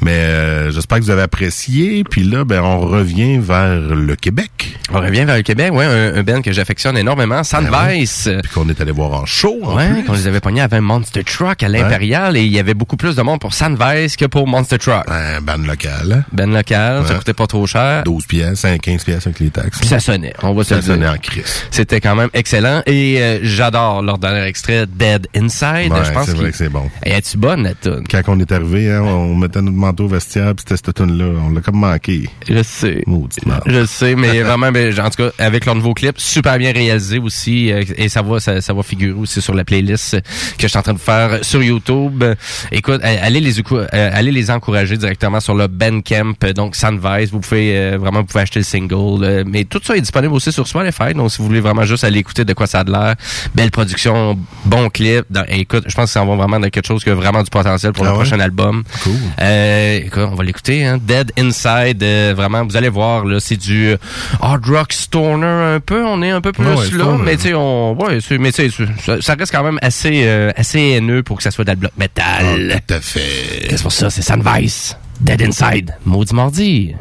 Mais euh, j'espère que vous avez apprécié. Puis là, ben on revient vers le Québec. On revient vers le Québec, ouais, un, un band que j'affectionne énormément, Sandvice. Puis qu'on est allé voir en show. en Ouais, qu'on les avait pognés avec un Monster Truck à l'Impérial et il y avait beaucoup plus de monde pour Sandvice que pour Monster Truck. Un ban local. Ben local, ça coûtait pas trop cher. 12 pièces, 15 pièces avec les taxes. Puis ça sonnait, on va se le dire. en crise. C'était quand même excellent et euh, j'adore leur dernier extrait Dead Inside. Ouais, je pense c'est vrai que c'est bon. Et es-tu bonne la tune Quand on est arrivé, hein, on mettait notre manteau au vestiaire, puis c'était cette tune là On l'a comme manqué. Je sais. Maudite merde. Je sais, mais vraiment, ben, en tout cas, avec leur nouveau clip, super bien réalisé aussi, euh, et ça va, ça, ça va figurer aussi sur la playlist que je suis en train de faire sur YouTube. Écoute, allez les, euh, allez les encourager directement sur le Bandcamp, donc Sandvice. Vous pouvez euh, vraiment, vous pouvez acheter le single, mais tout ça est disponible aussi sur Spotify. Donc, si vous voulez vraiment juste aller écouter de quoi ça a de l'air, belle production, bon clip. Dans- écoute, je pense que ça va vraiment dans quelque chose qui a vraiment du potentiel pour Ah le ouais? prochain album. Cool. Euh, écoute, on va l'écouter, hein. Dead Inside, euh, vraiment, vous allez voir, là, c'est du euh, hard rock stoner un peu, on est un peu plus Ouais, là, mais tu sais, on, ouais, mais tu sais, ça, reste quand même assez, euh, assez haineux pour que ça soit dans le bloc metal. Ah, tout à fait. C'est pour ça, c'est Sandvice. Dead Inside. Maudit mardi.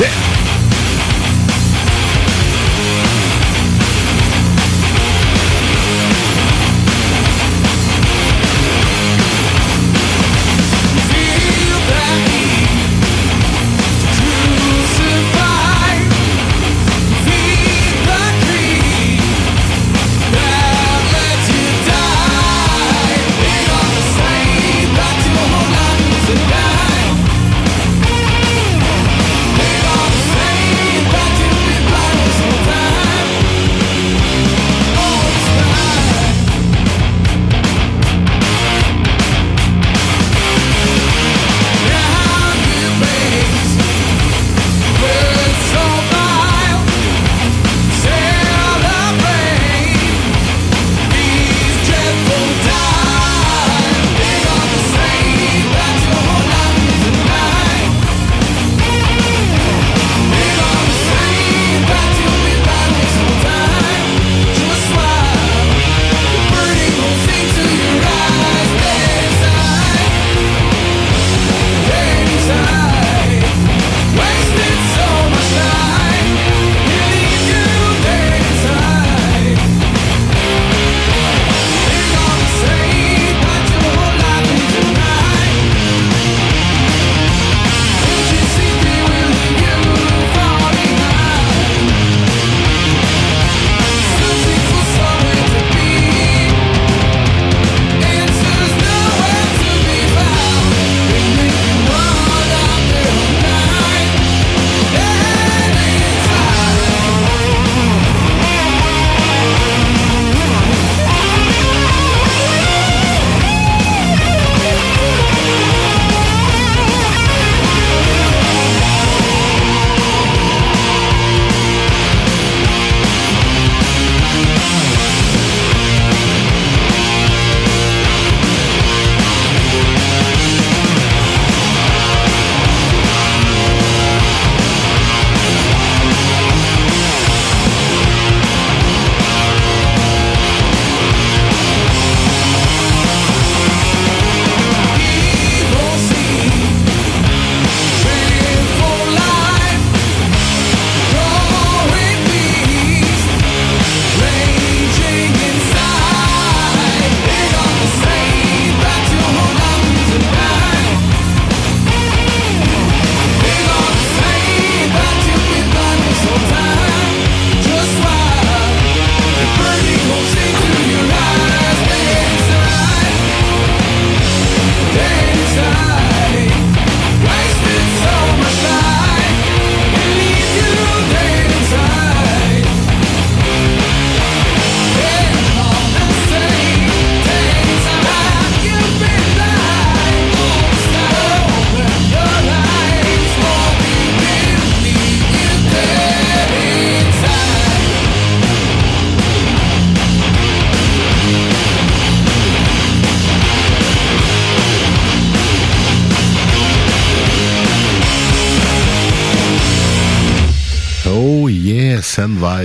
Yeah.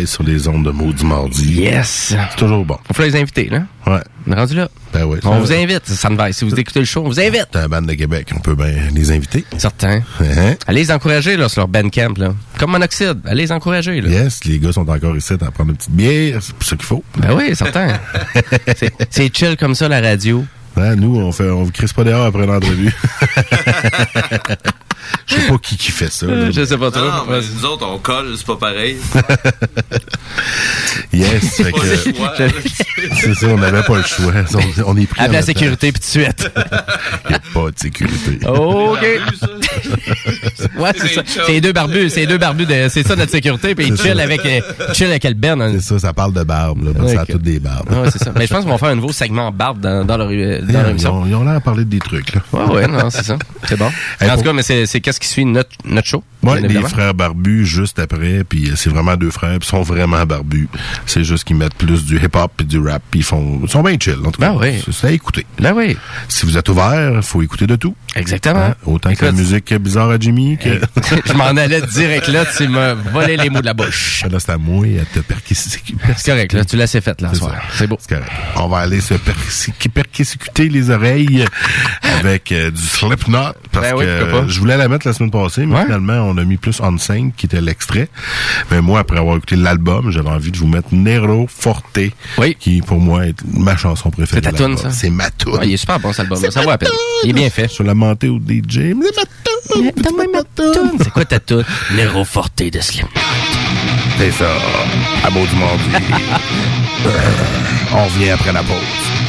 Sur les ondes de Maudit Mardi. Yes! C'est toujours bon. On faut les inviter, là. Ouais. On est rendu là. Ben oui. On vous invite, va. Si vous écoutez le show, on vous invite. C'est un band de Québec, on peut bien les inviter. Certains. Hein? Allez les encourager, là, sur leur bandcamp, là. Comme Monoxide. Allez les encourager, là. Yes, les gars sont encore ici à prendre une petite bière, c'est pour ça qu'il faut. Ben oui, certain. C'est- C'est chill comme ça, la radio. Hein, nous, on fait, on vous crisse pas dehors après l'entrevue. Je sais pas qui qui fait ça. là. Je sais pas trop. Non, mais nous autres, on colle, c'est pas pareil. Yes, fait que- c'est ça, on n'avait pas le choix. On, on est pris. La sécurité, puis tout de suite. Il n'y a pas de sécurité. OK. ouais, c'est ça. C'est les deux barbus. C'est les deux barbus de, c'est ça notre sécurité, puis ils C'est chill ça. avec, euh, chill avec le Ben. hein. C'est ça, ça parle de barbe, là. parce Ça a toutes des barbes. Ouais, c'est ça. Mais je pense qu'ils vont faire un nouveau segment barbe dans, dans leur, euh, dans leur Ils émission. ont, ils ont l'air à parler des trucs, là. Ouais, ouais, non, c'est ça. C'est bon. Hey, en tout pour- cas, mais c'est, c'est qu'est-ce qui suit notre, notre show? Ouais, les frères barbus juste après, puis c'est vraiment deux frères, puis ils sont vraiment barbus. C'est juste qu'ils mettent plus du hip-hop puis du rap, puis ils font, ils sont bien chill, en tout cas. Ben oui. C'est à écouter. Ben oui. Si vous êtes ouvert, faut écouter de tout. Exactement. Hein? Autant que la musique bizarre à Jimmy que... je m'en allais direct là, tu m'as volé les mots de la bouche. Là, c'est à moi à te persécuter. C'est correct, là, tu l'as fait, là, ce C'est soir. C'est beau. C'est correct. On va aller se persécu- persécuter les oreilles avec euh, du Slipknot parce Ben oui, que je voulais la mettre la semaine passée, mais Ouais. finalement on a mis plus on scène qui était l'extrait. Mais moi après avoir écouté l'album, j'avais envie de vous mettre Nero Forte, qui pour moi est ma chanson préférée. C'est ta ça? C'est ma tune. Ouais, il est super bon, cet album. Ça vaut la peine. Il est bien fait. Sur la montée au DJ, c'est tune. Quoi ta toute? Nero Forte de Slim. C'est ça. À beau du mardi. On revient après la pause.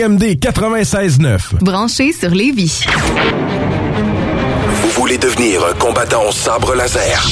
CJMD 96.9. Branché sur Lévis. Vous voulez devenir un combattant au sabre laser?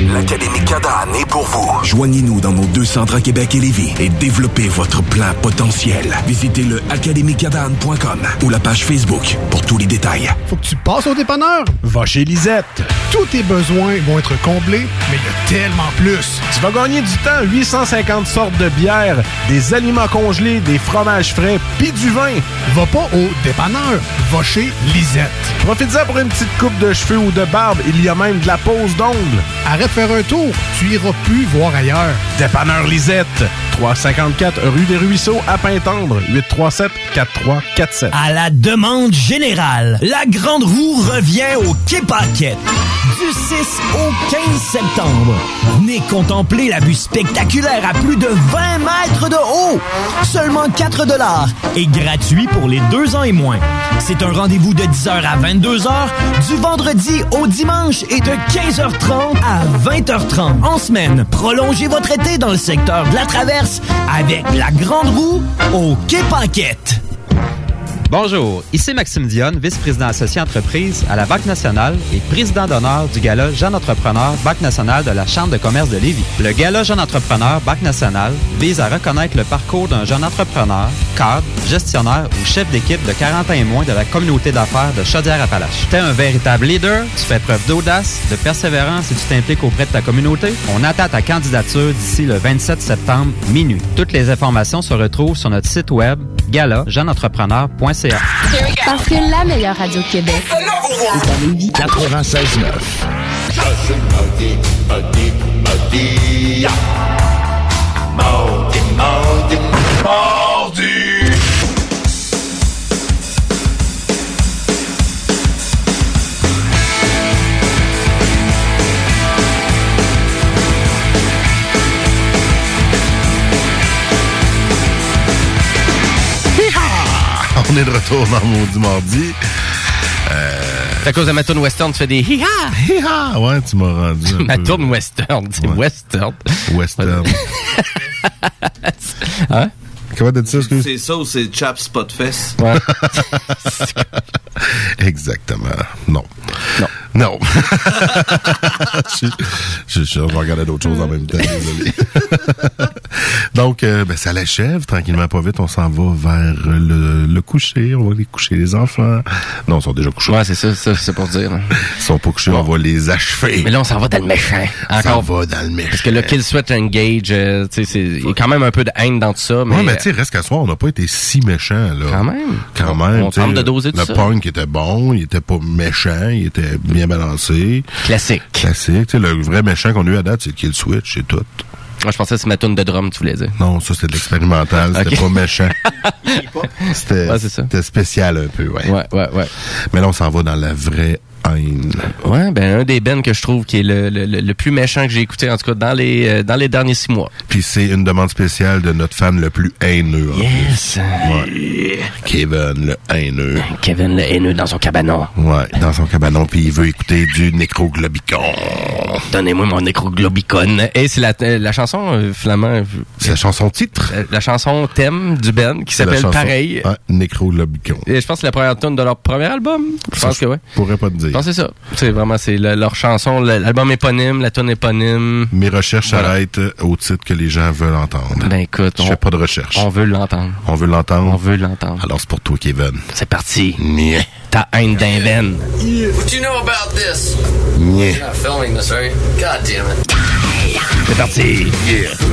L'Académie Cadane est pour vous. Joignez-nous dans nos deux centres à Québec et Lévis et développez votre plein potentiel. Visitez le académiecadane.com ou la page Facebook pour tous les détails. Faut que tu passes au dépanneur. Va chez Lisette. Tous tes besoins vont être comblés, mais il y a tellement plus. Tu vas gagner du temps. 850 sortes de bières, des aliments congelés, des fromages frais, puis du vin. Va pas au dépanneur. Va chez Lisette. Profite-en pour une petite coupe de cheveux ou de barbe. Il y a même de la pose d'ongles. Arrête de faire un tour. Tu iras plus voir ailleurs. Dépanneur Lisette. 354 rue des Ruisseaux à Pintendre. 837 4347. À la demande générale, la Grande Roue revient au Quai Paquette. Du 6 au 15 septembre. Venez contempler la vue spectaculaire à plus de 20 mètres de haut. Seulement 4 dollars et gratuit pour les deux ans et moins. C'est un rendez-vous de 10h à 22h du vendredi au dimanche et de 15h30 à 20h30 en semaine. Prolongez votre été dans le secteur de la Traverse avec la Grande Roue au Quai Paquette. Bonjour, ici Maxime Dionne, vice-président associé entreprise à la Banque nationale et président d'honneur du Gala Jeune Entrepreneur Banque nationale de la Chambre de commerce de Lévis. Le Gala Jeune Entrepreneur Banque nationale vise à reconnaître le parcours d'un jeune entrepreneur, cadre, gestionnaire ou chef d'équipe de 40 ans et moins de la communauté d'affaires de Chaudière-Appalaches. T'es un véritable leader, tu fais preuve d'audace, de persévérance et tu t'impliques auprès de ta communauté. On attend ta candidature d'ici le 27 septembre minuit. Toutes les informations se retrouvent sur notre site web gala-jeuneentrepreneur.ca. Parce que la meilleure radio de Québec est à Lévis. 96.9. On est de retour dans Maudit Mardi. Euh... C'est à cause de ma tourne western, tu fais des hi-ha! Hi-ha! Ouais, tu m'as rendu. ma tourne western, c'est western. Western. hein? Comment t'as dit ça, excuse? C'est ça ou c'est Chap Spotfest? Ouais. Exactement. Non. Non. Non. je, je, je vais regarder d'autres choses en même temps, désolé. Donc, euh, ben, ça l'achève. Tranquillement, pas vite, on s'en va vers le, le coucher. On va les coucher les enfants. Non, ils sont déjà couchés. Ouais, c'est ça, ça c'est pour dire. Ils sont pas couchés, on va les achever. Mais là, on s'en va dans le méchant. Encore. Ça va dans le méchant. Parce que le Kill Sweat Engage, euh, tu sais, c'est- il y a quand même un peu de haine dans tout ça. Mais, ouais, mais tu sais, reste qu'à soir, on n'a pas été si méchants, là. Quand même. Quand On- même. on tente de doser tout Le ça. punk était bon, il était pas méchant, il était bien balancé. Classique. Classique. Tu sais, le vrai méchant qu'on a eu à date, c'est Kill Switch, c'est tout. Moi, je pensais que c'est ma tourne de drum, tu voulais dire. Non, ça, c'était de l'expérimental, c'était pas méchant. C'était Ouais, spécial un peu, ouais. Ouais, ouais, ouais. Mais là, on s'en va dans la vraie. Ouais, ben un des bands que je trouve qui est le, le, le- plus méchant que j'ai écouté, en tout cas dans les euh, dans les derniers six mois. Puis c'est une demande spéciale de notre fan le plus haineux. en Yes. Ouais. Kevin le haineux. Kevin le haineux dans son cabanon. Ouais, dans son cabanon, puis il veut écouter du Necroglobicon. Donnez-moi mon nécroglobicon. Et c'est la, euh, la chanson, euh, Flamand. C'est la chanson titre. La, la chanson thème du band qui s'appelle pareil. Ouais, Necroglobicon. Et je pense que c'est la première tune de leur premier album. Je pense que ouais. Je pourrais pas te dire. Non, c'est ça. C'est vraiment, c'est le- leur chanson, l'album éponyme, la tune éponyme. Mes recherches Voilà. s'arrêtent au titre que les gens veulent entendre. Ben écoute, Je on- fais pas de recherche. On veut l'entendre. On veut l'entendre? On veut l'entendre. Alors c'est pour toi, Kevin. C'est parti. Nyeh. Ta haine d'un veine. What you know about this? Nyeh. You're not filming this, are you? God damn it. C'est parti. Es-tu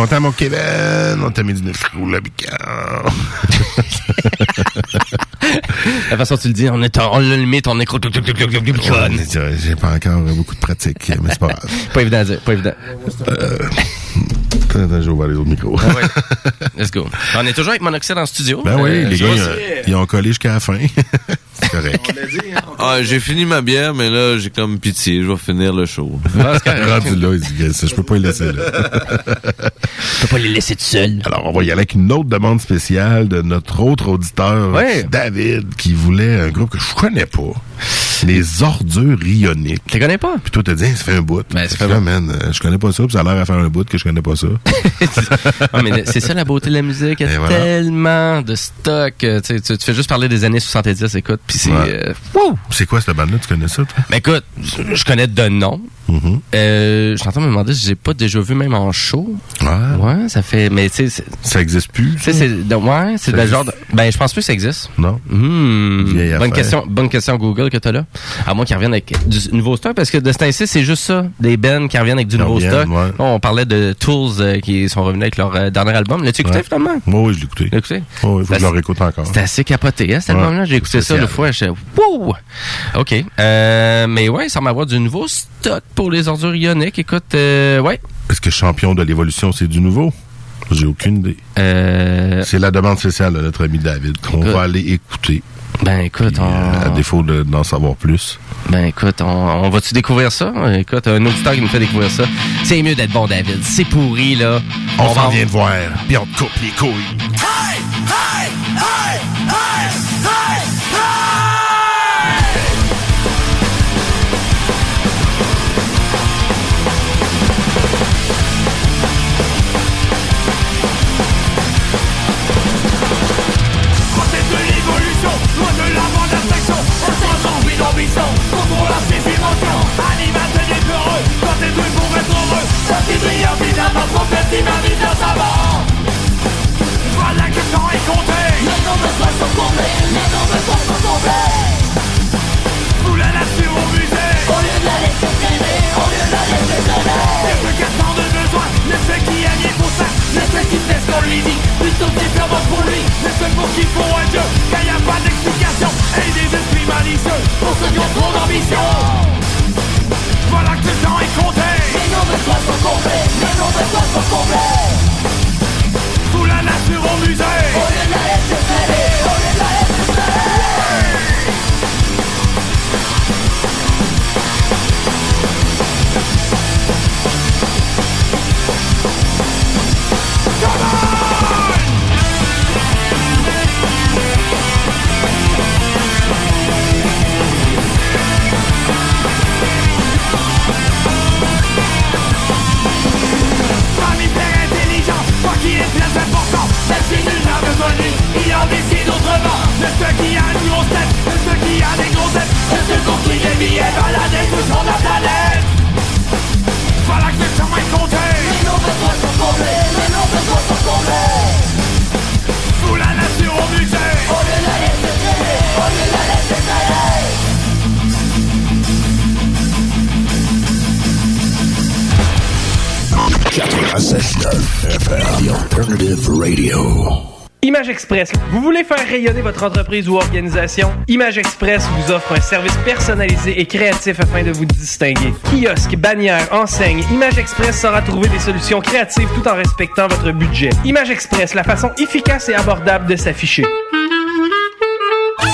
content, mon Kevin? On t'a mis du micro, là. La façon dont tu le dis, on, est, on ton micro. Ouais, c'est- J'ai pas encore beaucoup de pratique, mais c'est pas grave. Pas évident à dire, pas évident. Euh, Attends, attends, j'ai ouvert les autres micros. Ah ouais. Let's go. On est toujours avec Monoxide en studio. Ben oui, Euh, les gars, ils ont collé jusqu'à la fin. correct. Ah, j'ai fini ma bière, mais là, j'ai comme pitié. Je vais finir le show. Rendu là, il dit, Gars, ça, je peux pas les laisser là. Je peux pas les laisser tout seuls. Alors, on va y aller avec une autre demande spéciale de notre autre auditeur, Ouais. David, qui voulait un groupe que je connais pas. Les ordures ioniques. Tu les connais pas? Puis toi, t'as dit, ça fait un bout. Ben, ça fait là, man, euh, je connais pas ça, puis ça a l'air à faire un bout que je connais pas ça. Ah, mais c'est ça la beauté de la musique. Il y a voilà. tellement de stock. euh, Tu, sais, tu, tu fais juste parler des années 70, écoute. Puis c'est. Ouais. euh, wouh! C'est quoi cette bande-là? Tu connais ça, toi? Ben écoute, je- je connais de nom. Mm-hmm. Euh, je suis en train de me demander si j'ai pas déjà vu même en show. Ouais. Ouais, ça fait. Mais tu sais, Ça existe plus? tu sais, Ouais, c'est Ça le genre de. Ben, je pense plus que ça existe. Non? Hmm. Bonne question, bonne question Google que t'as là. À moins qu'ils reviennent avec du nouveau stock, parce que de ce temps-ci, c'est juste ça. Des bands qui reviennent avec du nouveau stock. ouais. On parlait de Tools euh, qui sont revenus avec leur euh, dernier album. L'as-tu écouté Ouais. finalement? Oui, oui, je l'ai écouté. L'as écouté? Oui, il faut que je Ça, le réécoute encore. C'était assez capoté, hein, cet Ouais. album-là. J'ai écouté ça une fois. J'étais, wouh! OK. Euh, mais ouais, il semble avoir du nouveau stock pour les ordures ioniques. Écoute, euh, ouais. Est-ce que champion de l'évolution, c'est du nouveau? J'ai aucune idée. Euh, C'est la demande spéciale de notre ami David qu'on va aller écouter. ben écoute, Puis, euh, à on... défaut de- d'en savoir plus. Ben écoute, on, on va-tu découvrir ça? Écoute, un auditeur qui nous fait découvrir ça. C'est mieux d'être bon, David. C'est pourri, là. On, va s'en en- vient de voir, puis on te coupe les couilles. Côté d'ambition, contrôle à ses émotions Animateur des peureux, quand t'es doué pour Image Express. Vous voulez faire rayonner votre entreprise ou organisation? Image Express vous offre un service personnalisé et créatif afin de vous distinguer. Kiosque, bannière, enseigne, Image Express saura trouver des solutions créatives tout en respectant votre budget. Image Express, la façon efficace et abordable de s'afficher.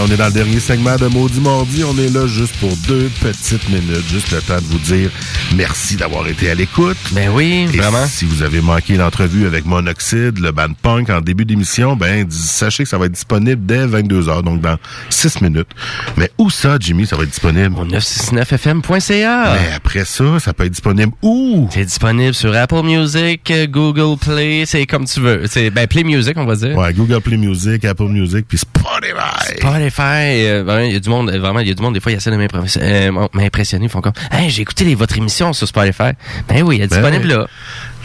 On est dans le dernier segment de Maudit Mardi. On est là juste pour deux petites minutes, juste le temps de vous dire merci d'avoir été à l'écoute. Ben oui, Et vraiment? si vous avez manqué l'entrevue avec Monoxide, le band punk en début d'émission, ben sachez que ça va être disponible dès 22h, donc dans 6 minutes. Mais où ça, Jimmy, ça va être disponible? Au 969fm.ca. Mais après ça, ça peut être disponible où? C'est disponible sur Apple Music, Google Play, c'est comme tu veux. C'est ben Play Music, on va dire. Ouais, Google Play Music, Apple Music, puis Spotify. Spotify, euh, vraiment, il y a du monde, euh, vraiment, il y a du monde, des fois, il essaie de m'impress- euh, m'impressionner, ils font comme, hey, j'ai écouté les- votre émission sur Spotify. Ben oui, elle est Ben disponible oui. là.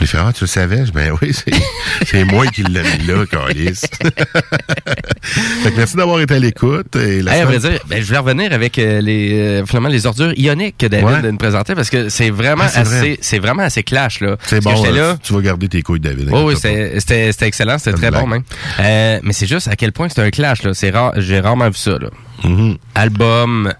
Les fait, ah, tu le savais? Ben oui, c'est, moi qui l'ai mis là, Carlis. fait que merci d'avoir été à l'écoute. Et la Hey, à vrai semaine- dire, ben, je voulais revenir avec euh, les, euh, finalement, les ordures ioniques que David Ouais. nous présentait parce que c'est vraiment Ah, vrai. assez, c'est vraiment assez clash, là. C'est bon, que j'étais là. tu vas garder tes couilles, David. Oh, oui, c'était excellent, c'était très bon même. Euh, mais c'est juste à quel point c'est un clash là. Rare, j'ai rarement vu ça là. Mm-hmm. Album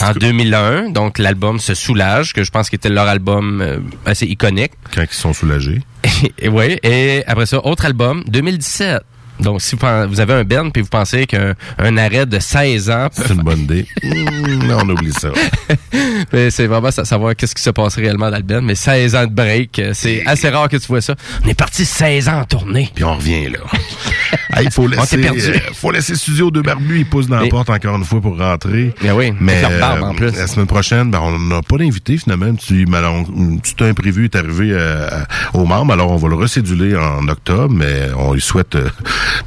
en 2001, donc l'album se soulage, que je pense qu'il était leur album euh, assez iconique. Quand ils sont soulagés. et oui, et après ça, autre album 2017. Donc, si vous, avez un band puis vous pensez qu'un un arrêt de 16 ans... C'est une bonne idée. Non, on oublie ça. Mais c'est vraiment sa- savoir qu'est-ce qui se passe réellement dans le band. Mais 16 ans de break, euh, c'est assez rare que tu vois ça. On est parti 16 ans en tournée. Puis on revient là. Il faut On laisser, t'est perdu. euh, faut laisser Studio de Barbu, il pousse dans la Mais- porte encore une fois pour rentrer. Ben oui, mais barbe, en plus. la semaine prochaine, ben, on n'a pas d'invité finalement. Un petit imprévu est arrivé euh, aux membres, alors on va le recéduler en octobre, mais on lui souhaite euh,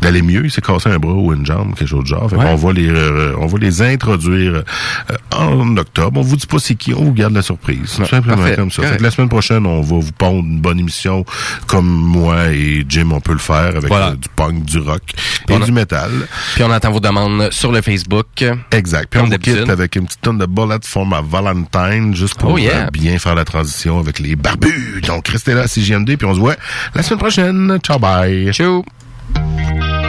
d'aller mieux. Il s'est cassé un bras ou une jambe, quelque chose de genre. Fait Ouais. qu'on va les, euh, on va les introduire euh, en octobre. On vous dit pas c'est qui, on vous garde la surprise. Tout simplement parfait. comme ça. Fait que la semaine prochaine, on va vous pondre une bonne émission comme moi et Jim, on peut le faire avec Voilà. euh, du punk, du rock et On du métal. Puis on attend vos demandes sur le Facebook. Exact. Puis on vous quitte avec une petite tonne de Bullet for my Valentine, juste pour Oh, yeah. bien faire la transition avec les barbus. Donc, restez là à CGMD, puis on se voit la semaine prochaine. Ciao, bye. Ciao. Música